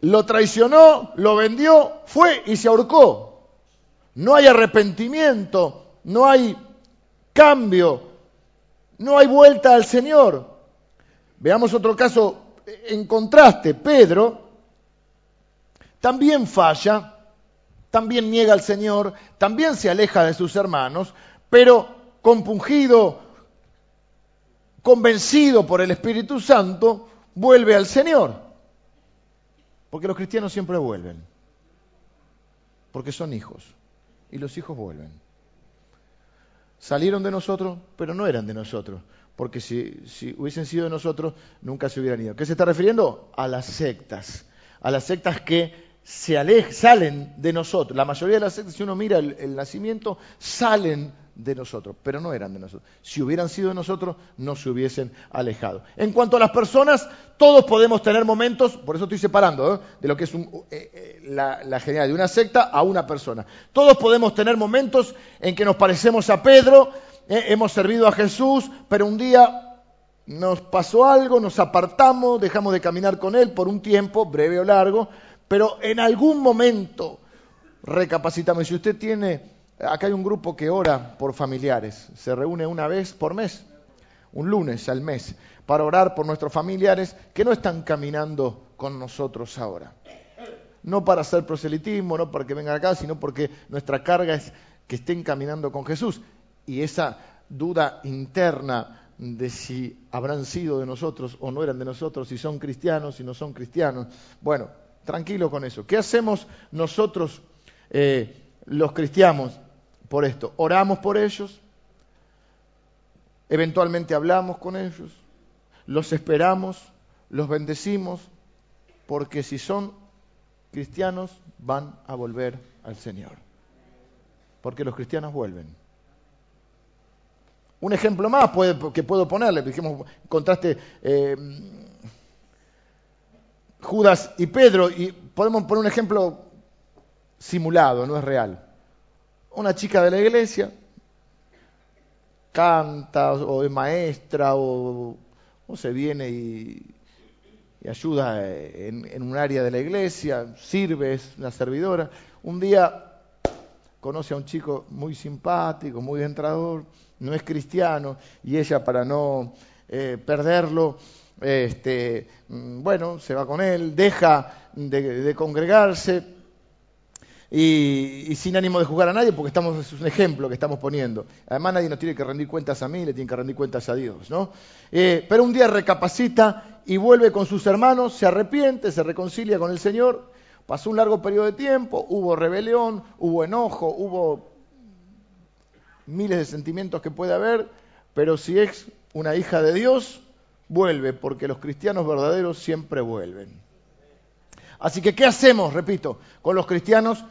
lo traicionó, lo vendió, fue y se ahorcó. No hay arrepentimiento, no hay cambio, no hay vuelta al Señor. Veamos otro caso en contraste. Pedro también falla, también niega al Señor, también se aleja de sus hermanos, pero compungido, convencido por el Espíritu Santo, vuelve al Señor. Porque los cristianos siempre vuelven. Porque son hijos. Y los hijos vuelven. Salieron de nosotros, pero no eran de nosotros. porque si, hubiesen sido de nosotros, nunca se hubieran ido. ¿Qué se está refiriendo? A las sectas, a las sectas que se alejan, salen de nosotros. La mayoría de las sectas, si uno mira el, nacimiento, salen de nosotros, pero no eran de nosotros. Si hubieran sido de nosotros, no se hubiesen alejado. En cuanto a las personas, todos podemos tener momentos, por eso estoy separando ¿eh? de lo que es eh, eh, la, la de una secta a una persona. Todos podemos tener momentos en que nos parecemos a Pedro, hemos servido a Jesús, pero un día nos pasó algo, nos apartamos, dejamos de caminar con Él por un tiempo, breve o largo, pero en algún momento recapacitamos. Si usted tiene, acá hay un grupo que ora por familiares, se reúne una vez por mes, un lunes al mes, para orar por nuestros familiares que no están caminando con nosotros ahora. No para hacer proselitismo, no para que vengan acá, sino porque nuestra carga es que estén caminando con Jesús. Y esa duda interna de si habrán sido de nosotros o no eran de nosotros, si son cristianos, si no son cristianos. Bueno, Tranquilo con eso. ¿Qué hacemos nosotros eh, los cristianos por esto? Oramos por ellos, eventualmente hablamos con ellos, los esperamos, los bendecimos, porque si son cristianos van a volver al Señor. Porque los cristianos vuelven. Un ejemplo más que puedo ponerle, dijimos, contraste eh, Judas y Pedro, y podemos poner un ejemplo simulado, no es real. Una chica de la iglesia canta o es maestra o, se viene y, ayuda en, un área de la iglesia, sirve, es una servidora. Un día conoce a un chico muy simpático, muy entrador, no es cristiano, y ella para no eh, perderlo, este, mm, bueno, se va con él, deja de, congregarse y, sin ánimo de juzgar a nadie, porque estamos, es un ejemplo que estamos poniendo. Además nadie nos tiene que rendir cuentas a mí, le tiene que rendir cuentas a Dios, ¿no? Eh, pero un día recapacita y vuelve con sus hermanos, se arrepiente, se reconcilia con el Señor, pasó un largo periodo de tiempo, hubo rebelión, hubo enojo, hubo miles de sentimientos que puede haber, pero si es una hija de Dios, vuelve, porque los cristianos verdaderos siempre vuelven. Así que, ¿qué hacemos, repito, con los cristianos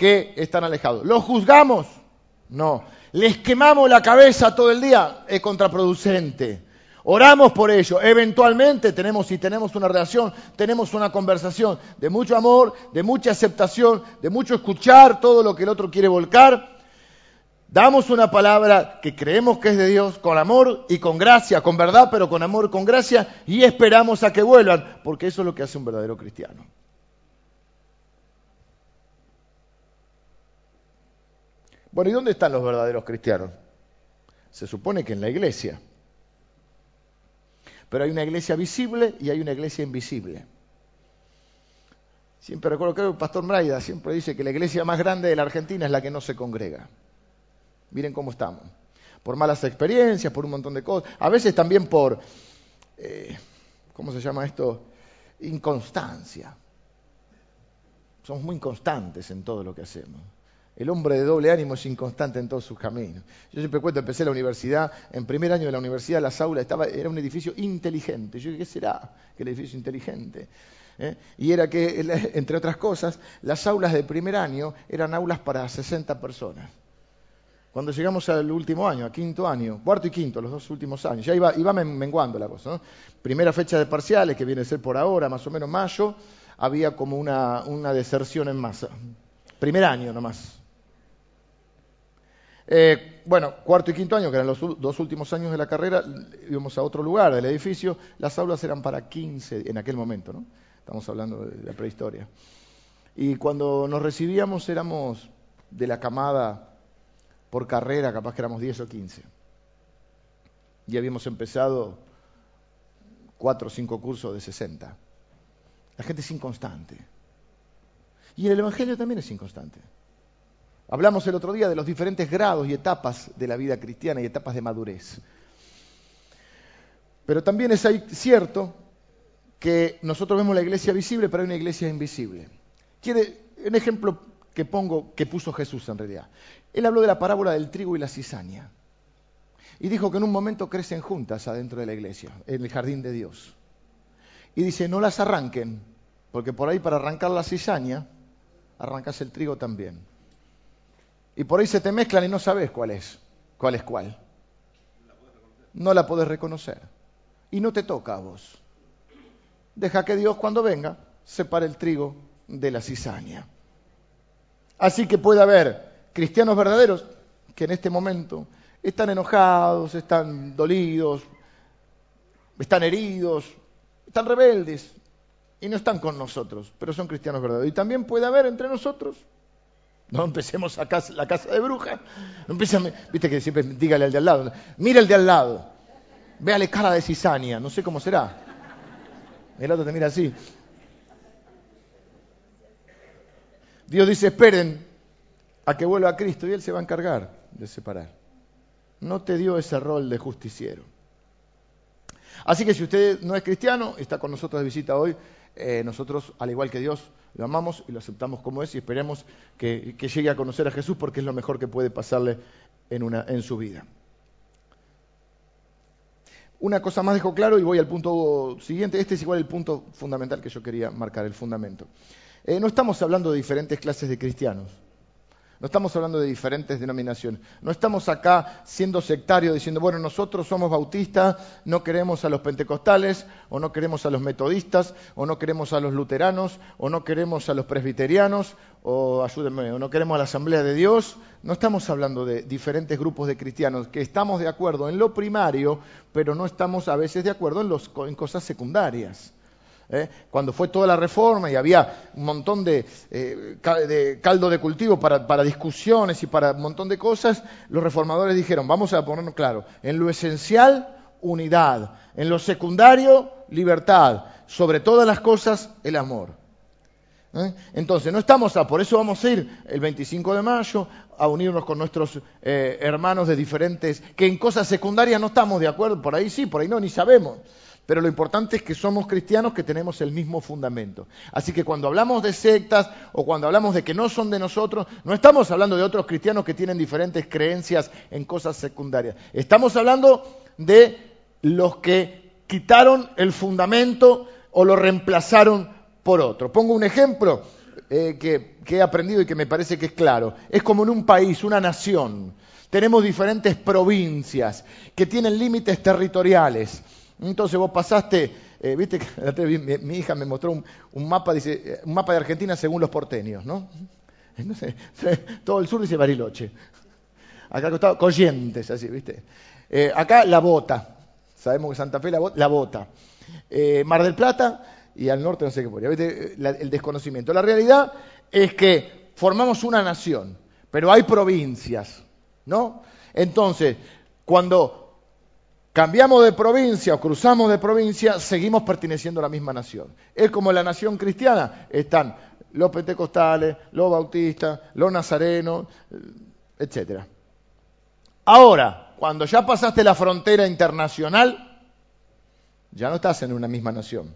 que están alejados? ¿Los juzgamos? No. ¿Les quemamos la cabeza todo el día? Es contraproducente. Oramos por ello. Eventualmente tenemos, si tenemos una relación, tenemos una conversación de mucho amor, de mucha aceptación, de mucho escuchar todo lo que el otro quiere volcar Damos una palabra que creemos que es de Dios con amor y con gracia, con verdad, pero con amor con gracia, y esperamos a que vuelvan, porque eso es lo que hace un verdadero cristiano. Bueno, ¿y dónde están los verdaderos cristianos? Se supone que en la iglesia. Pero hay una iglesia visible y hay una iglesia invisible. Siempre recuerdo que el pastor Braida siempre dice que la iglesia más grande de la Argentina es la que no se congrega. Miren cómo estamos. Por malas experiencias, por un montón de cosas. A veces también por, eh, ¿cómo se llama esto? Inconstancia. Somos muy inconstantes en todo lo que hacemos. El hombre de doble ánimo es inconstante en todos sus caminos. Yo siempre cuento, empecé la universidad, en primer año de la universidad, las aulas, estaba, era un edificio inteligente. Yo dije, ¿qué será que el edificio inteligente? ¿Eh? Y era que, entre otras cosas, las aulas de primer año eran aulas para 60 personas cuando llegamos al último año, a quinto año, cuarto y quinto, los dos últimos años, ya iba, iba menguando la cosa. ¿no? Primera fecha de parciales, que viene a ser por ahora, más o menos mayo, había como una, una deserción en masa. Primer año nomás. Eh, bueno, cuarto y quinto año, que eran los dos últimos años de la carrera, íbamos a otro lugar del edificio, las aulas eran para 15 en aquel momento, ¿no? Estamos hablando de la prehistoria. Y cuando nos recibíamos éramos de la camada por carrera, capaz que éramos 10 o 15. Y habíamos empezado cuatro o cinco cursos de 60. La gente es inconstante. Y el Evangelio también es inconstante. Hablamos el otro día de los diferentes grados y etapas de la vida cristiana y etapas de madurez. Pero también es cierto que nosotros vemos la iglesia visible, pero hay una iglesia invisible. Quiere un ejemplo que pongo, que puso Jesús en realidad. Él habló de la parábola del trigo y la cizaña. Y dijo que en un momento crecen juntas adentro de la iglesia, en el jardín de Dios. Y dice, no las arranquen, porque por ahí para arrancar la cizaña, arrancas el trigo también. Y por ahí se te mezclan y no sabes cuál es, cuál es cuál. No la podés reconocer. Y no te toca a vos. Deja que Dios cuando venga separe el trigo de la cizaña. Así que puede haber cristianos verdaderos que en este momento están enojados, están dolidos, están heridos, están rebeldes y no están con nosotros, pero son cristianos verdaderos. Y también puede haber entre nosotros, no empecemos a la casa de brujas, viste que siempre dígale al de al lado, mira el de al lado, véale cara de cizaña, no sé cómo será. El otro te mira así. Dios dice, esperen a que vuelva a Cristo y Él se va a encargar de separar. No te dio ese rol de justiciero. Así que si usted no es cristiano, está con nosotros de visita hoy, eh, nosotros, al igual que Dios, lo amamos y lo aceptamos como es y esperemos que, llegue a conocer a Jesús porque es lo mejor que puede pasarle en, una, en su vida. Una cosa más dejo claro y voy al punto siguiente. Este es igual el punto fundamental que yo quería marcar, el fundamento. Eh, no estamos hablando de diferentes clases de cristianos. No estamos hablando de diferentes denominaciones. No estamos acá siendo sectarios diciendo, bueno, nosotros somos bautistas, no queremos a los pentecostales, o no queremos a los metodistas, o no queremos a los luteranos, o no queremos a los presbiterianos, o ayúdenme, o no queremos a la Asamblea de Dios. No estamos hablando de diferentes grupos de cristianos que estamos de acuerdo en lo primario, pero no estamos a veces de acuerdo en, en cosas secundarias. ¿Eh? cuando fue toda la reforma y había un montón de, eh, caldo de cultivo para, discusiones y para un montón de cosas, los reformadores dijeron, vamos a ponernos claro, en lo esencial, unidad, en lo secundario, libertad, sobre todas las cosas, el amor. ¿eh? Entonces, no estamos a, por eso vamos a ir el 25 de mayo a unirnos con nuestros hermanos de diferentes, que en cosas secundarias no estamos de acuerdo, por ahí sí, por ahí no, ni sabemos pero lo importante es que somos cristianos que tenemos el mismo fundamento. Así que cuando hablamos de sectas o cuando hablamos de que no son de nosotros, no estamos hablando de otros cristianos que tienen diferentes creencias en cosas secundarias. Estamos hablando de los que quitaron el fundamento o lo reemplazaron por otro. Pongo un ejemplo eh, que, que he aprendido y que me parece que es claro. Es como en un país, una nación. Tenemos diferentes provincias que tienen límites territoriales entonces vos pasaste, eh, viste, mi, hija me mostró un, mapa, dice, eh, un mapa de Argentina según los porteños, ¿no? Entonces, todo el sur dice Bariloche. Acá costado Corrientes, así, ¿viste? Eh, acá La Bota. Sabemos que Santa Fe la, la Bota. Mar del Plata y al norte no sé qué podría. ¿Viste? el desconocimiento. La realidad es que formamos una nación, pero hay provincias, ¿no? Entonces, cuando cambiamos de provincia o cruzamos de provincia, seguimos perteneciendo a la misma nación. Es como la nación cristiana, están los pentecostales, los bautistas, los nazarenos, etc. Ahora, cuando ya pasaste la frontera internacional, ya no estás en una misma nación.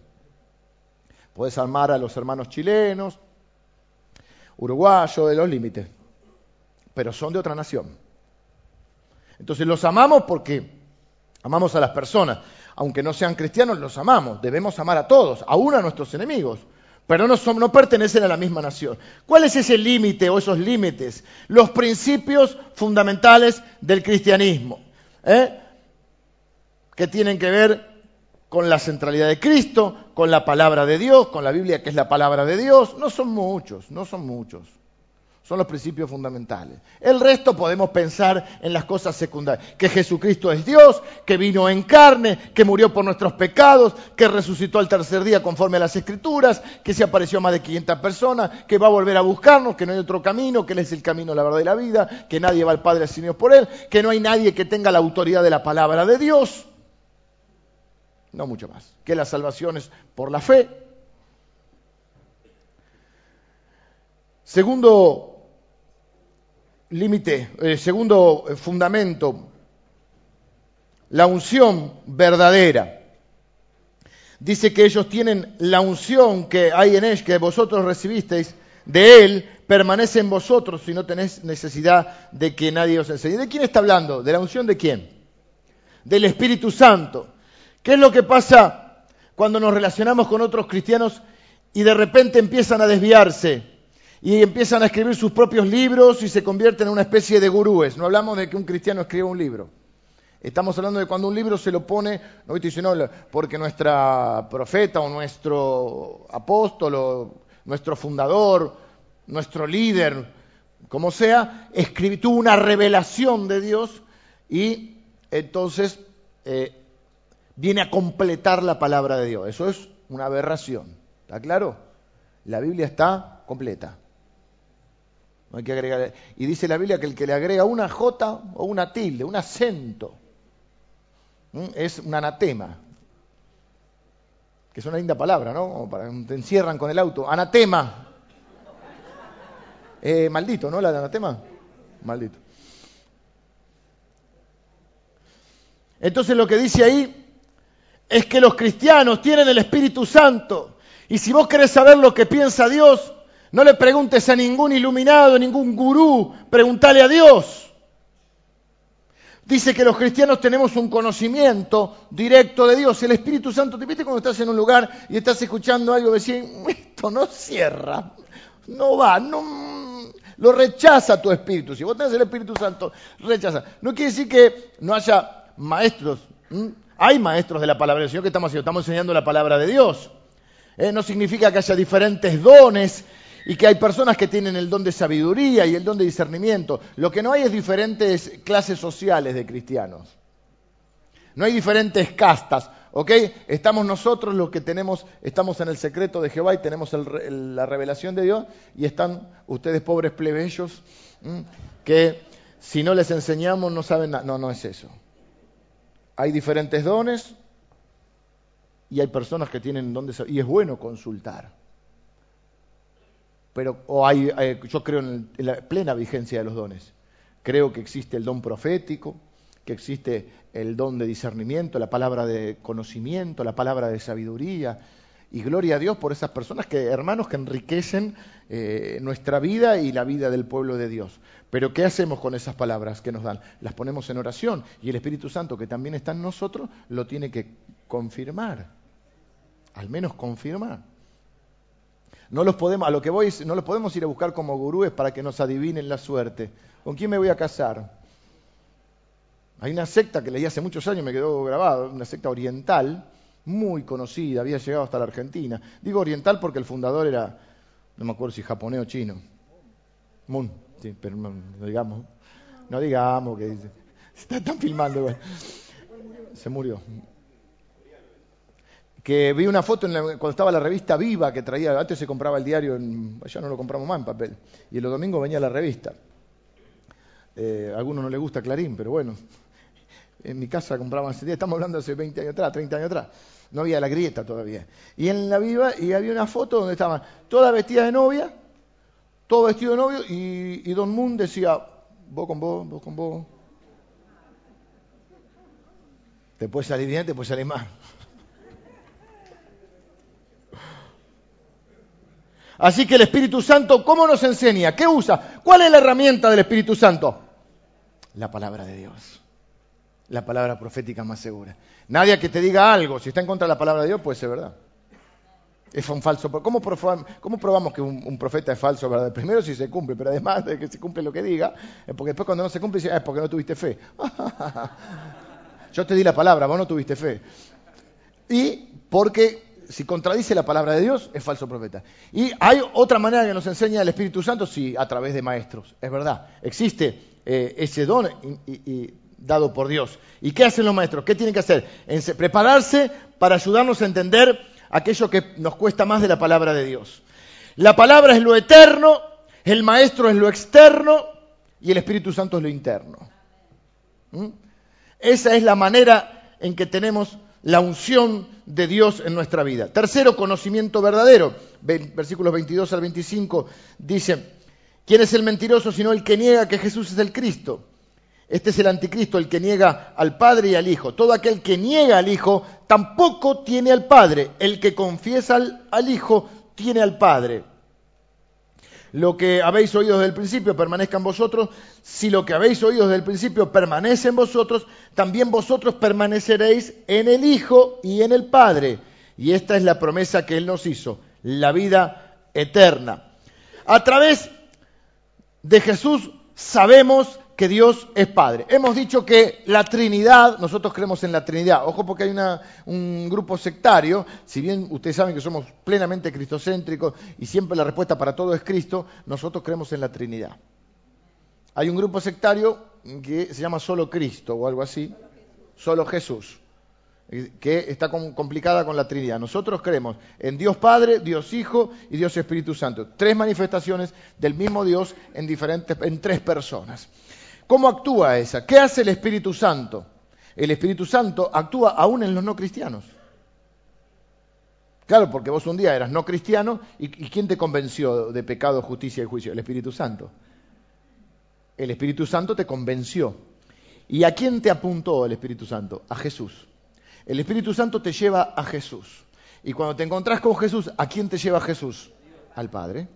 Puedes armar a los hermanos chilenos, uruguayos, de los límites, pero son de otra nación. Entonces los amamos porque Amamos a las personas. Aunque no sean cristianos, los amamos. Debemos amar a todos, aún a nuestros enemigos. Pero no, son, no pertenecen a la misma nación. ¿Cuál es ese límite o esos límites? Los principios fundamentales del cristianismo. ¿eh? Que tienen que ver con la centralidad de Cristo, con la palabra de Dios, con la Biblia que es la palabra de Dios. No son muchos, no son muchos. Son los principios fundamentales. El resto podemos pensar en las cosas secundarias. Que Jesucristo es Dios, que vino en carne, que murió por nuestros pecados, que resucitó al tercer día conforme a las Escrituras, que se apareció a más de 500 personas, que va a volver a buscarnos, que no hay otro camino, que Él es el camino, la verdad y la vida, que nadie va al Padre sino por Él, que no hay nadie que tenga la autoridad de la palabra de Dios. No mucho más. Que la salvación es por la fe. Segundo límite, eh, segundo eh, fundamento, la unción verdadera. Dice que ellos tienen la unción que hay en ellos, que vosotros recibisteis de Él, permanece en vosotros si no tenéis necesidad de que nadie os enseñe. ¿De quién está hablando? ¿De la unción de quién? del Espíritu Santo. ¿Qué es lo que pasa cuando nos relacionamos con otros cristianos y de repente empiezan a desviarse y empiezan a escribir sus propios libros y se convierten en una especie de gurúes? No hablamos de que un cristiano escriba un libro. Estamos hablando de cuando un libro se lo pone, no estoy diciendo porque nuestra profeta o nuestro apóstol o nuestro fundador, nuestro líder, como sea, tuvo una revelación de Dios y entonces eh, viene a completar la palabra de Dios. Eso es una aberración. ¿Está claro? La Biblia está completa. Hay que agregar. Y dice la Biblia que el que le agrega una J o una tilde, un acento, es un anatema. Que es una linda palabra, ¿no? para, te encierran con el auto. Anatema. Eh, maldito, ¿no? La de anatema. Maldito. Entonces lo que dice ahí es que los cristianos tienen el Espíritu Santo. Y si vos querés saber lo que piensa Dios, no le preguntes a ningún iluminado, ningún gurú, pregúntale a Dios. Dice que los cristianos tenemos un conocimiento directo de Dios. El Espíritu Santo, ¿te viste cuando estás en un lugar y estás escuchando algo? Decís, esto no cierra, no va, no, lo rechaza tu espíritu. Si vos tenés el Espíritu Santo, rechaza. No quiere decir que no haya maestros. Hay maestros de la palabra Señor que estamos haciendo, estamos enseñando la palabra de Dios. Eh, no significa que haya diferentes dones y que hay personas que tienen el don de sabiduría y el don de discernimiento. Lo que no hay es diferentes clases sociales de cristianos. No hay diferentes castas, ¿ok? Estamos nosotros los que tenemos, estamos en el secreto de Jehová y tenemos la revelación de Dios y están ustedes pobres plebeyos que si no les enseñamos no saben nada. No, no es eso. Hay diferentes dones y hay personas que tienen dones y es bueno consultar. Pero o hay, eh, yo creo en, la plena vigencia de los dones. Creo que existe el don profético, que existe el don de discernimiento, la palabra de conocimiento, la palabra de sabiduría. Y gloria a Dios por esas personas que, hermanos, que enriquecen eh, nuestra vida y la vida del pueblo de Dios. Pero ¿qué hacemos con esas palabras que nos dan? Las ponemos en oración y el Espíritu Santo, que también está en nosotros, lo tiene que confirmar. Al menos confirmar. No los podemos, a lo que voy, no los podemos ir a buscar como gurúes para que nos adivinen la suerte. ¿Con quién me voy a casar? Hay una secta que leí hace muchos años, me quedó grabado, una secta oriental, muy conocida, había llegado hasta la Argentina. Digo oriental porque el fundador era, no me acuerdo si japonés o chino. Moon pero no, digamos, no digamos que se están filmando. Se murió. Que vi una foto en cuando estaba la revista Viva que traía, antes se compraba el diario, en, ya no lo compramos más en papel, y los domingos venía la revista. Eh, a algunos no les gusta Clarín, pero bueno, en mi casa compraban ese estamos hablando hace 20 años atrás, 30 años atrás, no había la grieta todavía. Y en la Viva y había una foto donde estaban todas vestidas de novia, todo vestido de novio, y, Don Moon decía, vos con vos, vos con vos. Te puede salir bien, te puede salir mal. Así que el Espíritu Santo, ¿cómo nos enseña? ¿Qué usa? ¿Cuál es la herramienta del Espíritu Santo? La palabra de Dios. La palabra profética más segura. Nadie que te diga algo, si está en contra de la palabra de Dios, puede ser verdad es un falso. ¿Cómo, probamos que un, profeta es falso? ¿verdad? Primero si se cumple, pero además de que se cumple lo que diga, porque después cuando no se cumple, ah, es porque no tuviste fe. Yo te di la palabra, vos no tuviste fe. Y porque si contradice la palabra de Dios, es falso profeta. Y hay otra manera que nos enseña el Espíritu Santo, sí, a través de maestros. Es verdad, existe eh, ese don dado por Dios. ¿Y qué hacen los maestros? ¿Qué tienen que hacer? prepararse para ayudarnos a entender aquello que nos cuesta más de la palabra de Dios. La palabra es lo eterno, el maestro es lo externo y el Espíritu Santo es lo interno. ¿Mm? Esa es la manera en que tenemos la unción de Dios en nuestra vida. Tercero, conocimiento verdadero. Versículos 22 al 25 dice, ¿quién es el mentiroso sino el que niega que Jesús es el Cristo? Este es el anticristo, el que niega al Padre y al Hijo. Todo aquel que niega al Hijo tampoco tiene al Padre. El que confiesa al, Hijo tiene al Padre. Lo que habéis oído desde el principio permanezca en vosotros, si lo que habéis oído desde el principio permanece en vosotros, también vosotros permaneceréis en el Hijo y en el Padre. Y esta es la promesa que Él nos hizo, la vida eterna. A través de Jesús sabemos que Dios es Padre. Hemos dicho que la Trinidad, nosotros creemos en la Trinidad. Ojo porque hay un grupo sectario, si bien ustedes saben que somos plenamente cristocéntricos y siempre la respuesta para todo es Cristo, nosotros creemos en la Trinidad. Hay un grupo sectario que se llama solo Cristo o algo así, solo Jesús que está complicada con la Trinidad. Nosotros creemos en Dios Padre, Dios Hijo y Dios Espíritu Santo. Tres manifestaciones del mismo Dios en, diferentes, en tres personas. ¿Cómo actúa esa? ¿Qué hace el Espíritu Santo? El Espíritu Santo actúa aún en los no cristianos. Claro, porque vos un día eras no cristiano y, ¿quién te convenció de pecado, justicia y juicio? El Espíritu Santo. El Espíritu Santo te convenció. ¿Y a quién te apuntó el Espíritu Santo? A Jesús. El Espíritu Santo te lleva a Jesús. Y cuando te encontrás con Jesús, ¿a quién te lleva Jesús? Al Padre.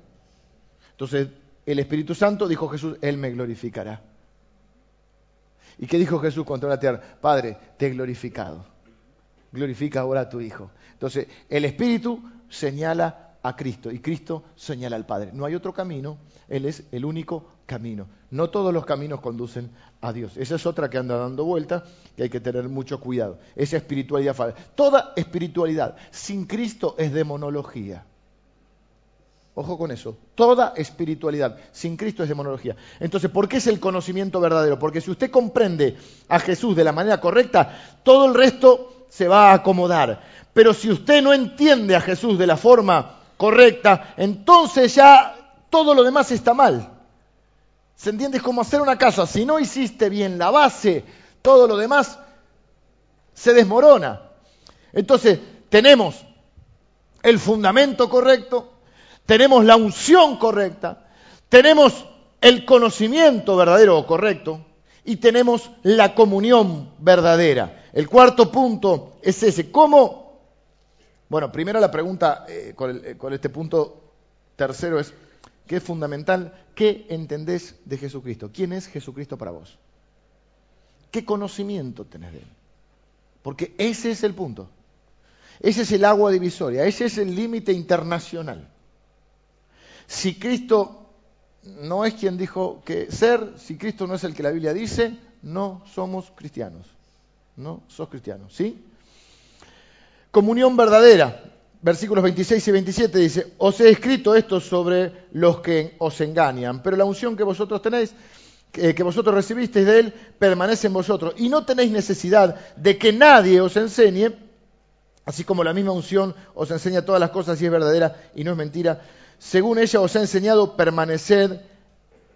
Entonces, el Espíritu Santo, dijo Jesús, Él me glorificará. ¿Y qué dijo Jesús contra la tierra? Padre, te he glorificado. Glorifica ahora a tu Hijo. Entonces, el Espíritu señala a Cristo y Cristo señala al Padre. No hay otro camino, Él es el único camino. No todos los caminos conducen a Dios. Esa es otra que anda dando vuelta, que hay que tener mucho cuidado. Esa espiritualidad falsa. Toda espiritualidad sin Cristo es demonología. Ojo con eso. Toda espiritualidad sin Cristo es demonología. Entonces, ¿por qué es el conocimiento verdadero? Porque si usted comprende a Jesús de la manera correcta, todo el resto se va a acomodar. Pero si usted no entiende a Jesús de la forma correcta, entonces ya todo lo demás está mal. ¿Se entiende? Es como hacer una casa. Si no hiciste bien la base, todo lo demás se desmorona. Entonces, tenemos el fundamento correcto, tenemos la unción correcta, tenemos el conocimiento verdadero o correcto y tenemos la comunión verdadera. El cuarto punto es ese. ¿Cómo? Bueno, primero la pregunta eh, con, eh, con este punto tercero es, ¿qué es fundamental? ¿Qué entendés de Jesucristo? ¿Quién es Jesucristo para vos? ¿Qué conocimiento tenés de Él? Porque ese es el punto. Ese es el agua divisoria, ese es el límite internacional. Si Cristo no es quien dijo que ser, si Cristo no es el que la Biblia dice, no somos cristianos. No sos cristiano, ¿sí? Comunión verdadera versículos 26 y 27 dice, os he escrito esto sobre los que os engañan, pero la unción que vosotros tenéis, que, vosotros recibisteis de él, permanece en vosotros. Y no tenéis necesidad de que nadie os enseñe, así como la misma unción os enseña todas las cosas y es verdadera y no es mentira, según ella os ha enseñado, permaneced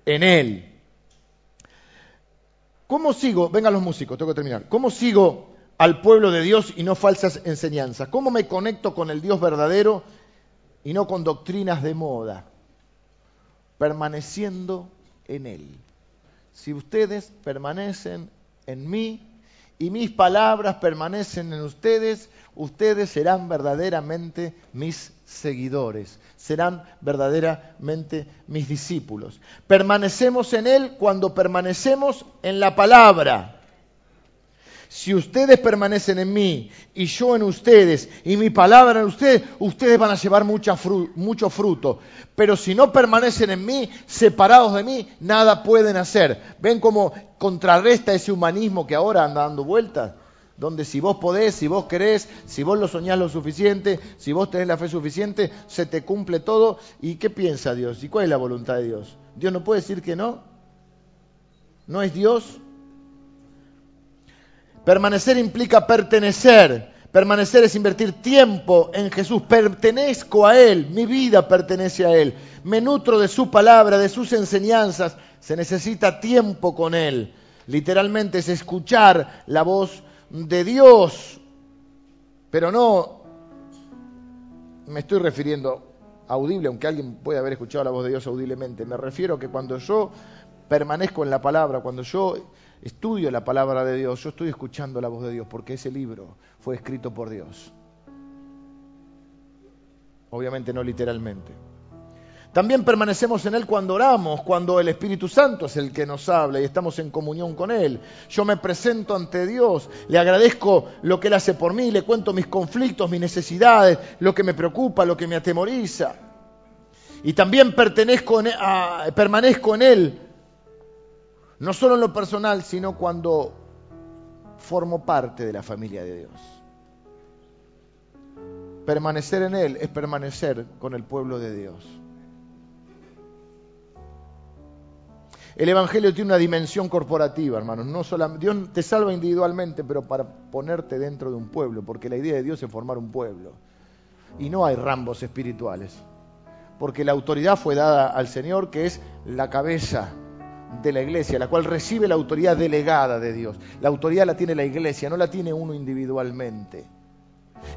en él. ¿Cómo sigo? Vengan los músicos, tengo que terminar. ¿Cómo sigo al pueblo de Dios y no falsas enseñanzas? ¿Cómo me conecto con el Dios verdadero y no con doctrinas de moda? Permaneciendo en Él. Si ustedes permanecen en mí y mis palabras permanecen en ustedes, ustedes serán verdaderamente mis seguidores, serán verdaderamente mis discípulos. Permanecemos en Él cuando permanecemos en la palabra si ustedes permanecen en mí y yo en ustedes y mi palabra en ustedes, ustedes van a llevar mucho fruto. Pero si no permanecen en mí, separados de mí, nada pueden hacer. ¿Ven cómo contrarresta ese humanismo que ahora anda dando vueltas? Donde si vos podés, si vos querés, si vos lo soñás lo suficiente, si vos tenés la fe suficiente, se te cumple todo. ¿Y qué piensa Dios? ¿Y cuál es la voluntad de Dios? ¿Dios no puede decir que no? ¿No es Dios? Permanecer implica pertenecer. Permanecer es invertir tiempo en Jesús. Pertenezco a Él. Mi vida pertenece a Él. Me nutro de su palabra, de sus enseñanzas. Se necesita tiempo con Él. Literalmente es escuchar la voz de Dios. Pero no me estoy refiriendo audible, aunque alguien puede haber escuchado la voz de Dios audiblemente. Me refiero a que cuando yo permanezco en la palabra, cuando yo estudio la palabra de Dios, yo estoy escuchando la voz de Dios porque ese libro fue escrito por Dios. Obviamente no literalmente. También permanecemos en Él cuando oramos, cuando el Espíritu Santo es el que nos habla y estamos en comunión con Él. Yo me presento ante Dios, le agradezco lo que Él hace por mí, le cuento mis conflictos, mis necesidades, lo que me preocupa, lo que me atemoriza. Y también pertenezco permanezco en Él, no solo en lo personal, sino cuando formo parte de la familia de Dios. Permanecer en Él es permanecer con el pueblo de Dios. El Evangelio tiene una dimensión corporativa, hermanos. No Dios te salva individualmente, pero para ponerte dentro de un pueblo, porque la idea de Dios es formar un pueblo. Y no hay rambos espirituales, porque la autoridad fue dada al Señor, que es la cabeza de la iglesia, la cual recibe la autoridad delegada de Dios. La autoridad la tiene la iglesia, no la tiene uno individualmente.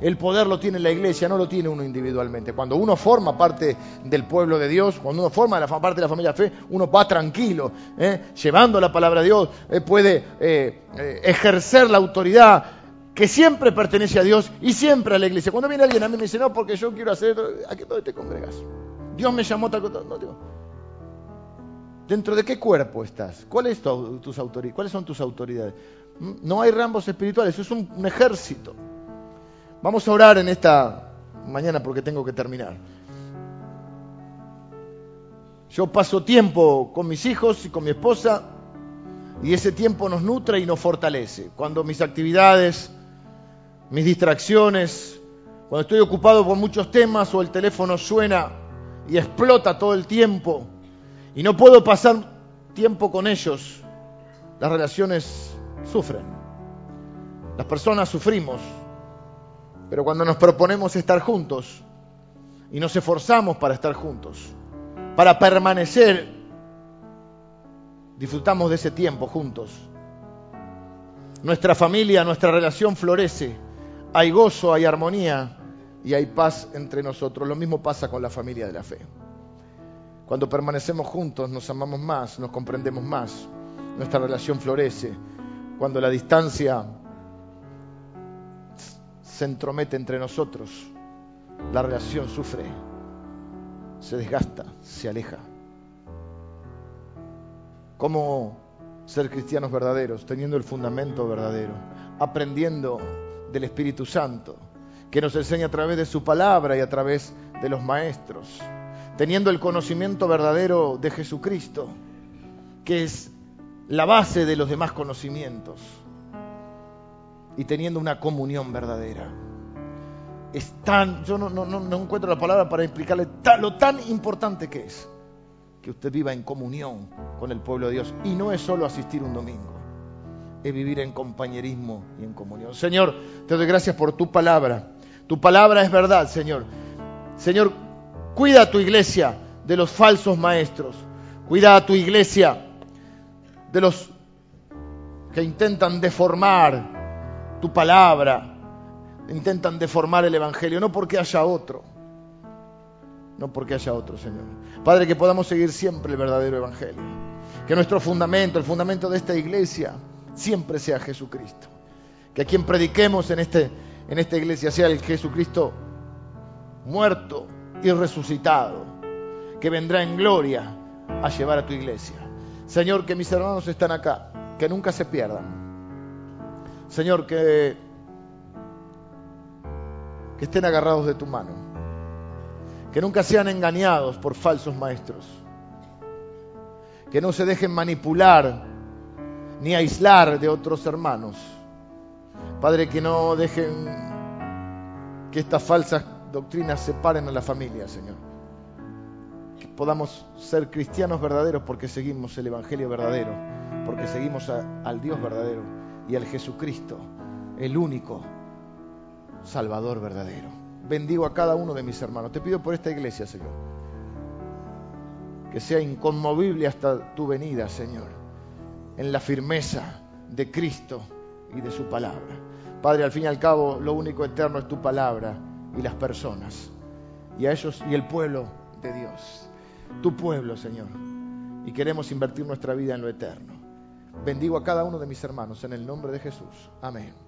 El poder lo tiene la iglesia, no lo tiene uno individualmente. Cuando uno forma parte del pueblo de Dios, cuando uno forma parte de la familia de fe, uno va tranquilo, ¿eh? llevando la palabra de Dios, eh, puede eh, ejercer la autoridad que siempre pertenece a Dios y siempre a la iglesia. Cuando viene alguien a mí me dice, no, porque yo quiero hacer, ¿a qué dónde te congregas? Dios me llamó tal cosa. No, digo, ¿Dentro de qué cuerpo estás? ¿Cuáles son tus autoridades? ¿Mm? No hay rambos espirituales, es un ejército. Vamos a orar en esta mañana porque tengo que terminar. Yo paso tiempo con mis hijos y con mi esposa y ese tiempo nos nutre y nos fortalece. Cuando mis actividades, mis distracciones, cuando estoy ocupado por muchos temas o el teléfono suena y explota todo el tiempo y no puedo pasar tiempo con ellos, las relaciones sufren. Las personas sufrimos pero cuando nos proponemos estar juntos y nos esforzamos para estar juntos, para permanecer, disfrutamos de ese tiempo juntos. Nuestra familia, nuestra relación florece. Hay gozo, hay armonía y hay paz entre nosotros. Lo mismo pasa con la familia de la fe. Cuando permanecemos juntos nos amamos más, nos comprendemos más, nuestra relación florece. Cuando la distancia se entromete entre nosotros, la relación sufre, se desgasta, se aleja. ¿Cómo ser cristianos verdaderos? Teniendo el fundamento verdadero, aprendiendo del Espíritu Santo, que nos enseña a través de su palabra y a través de los maestros, teniendo el conocimiento verdadero de Jesucristo, que es la base de los demás conocimientos y teniendo una comunión verdadera. Es tan, yo no, no, encuentro la palabra para explicarle lo tan importante que es que usted viva en comunión con el pueblo de Dios. Y no es solo asistir un domingo, es vivir en compañerismo y en comunión. Señor, te doy gracias por tu palabra. Tu palabra es verdad, Señor. Señor, cuida a tu iglesia de los falsos maestros. Cuida a tu iglesia de los que intentan deformar tu palabra, intentan deformar el Evangelio, no porque haya otro, no porque haya otro, Señor. Padre, que podamos seguir siempre el verdadero Evangelio, que nuestro fundamento, el fundamento de esta iglesia, siempre sea Jesucristo, que a quien prediquemos en, este, en esta iglesia sea el Jesucristo muerto y resucitado, que vendrá en gloria a llevar a tu iglesia. Señor, que mis hermanos están acá, que nunca se pierdan Señor, que, que estén agarrados de tu mano, que nunca sean engañados por falsos maestros, que no se dejen manipular ni aislar de otros hermanos. Padre, que no dejen que estas falsas doctrinas separen a la familia, Señor. Que podamos ser cristianos verdaderos porque seguimos el Evangelio verdadero, porque seguimos al Dios verdadero y al Jesucristo, el único Salvador verdadero. Bendigo a cada uno de mis hermanos. Te pido por esta iglesia, Señor, que sea inconmovible hasta tu venida, Señor, en la firmeza de Cristo y de su palabra. Padre, al fin y al cabo, lo único eterno es tu palabra y las personas, y a ellos y el pueblo de Dios, tu pueblo, Señor. Y queremos invertir nuestra vida en lo eterno. Bendigo a cada uno de mis hermanos en el nombre de Jesús. Amén.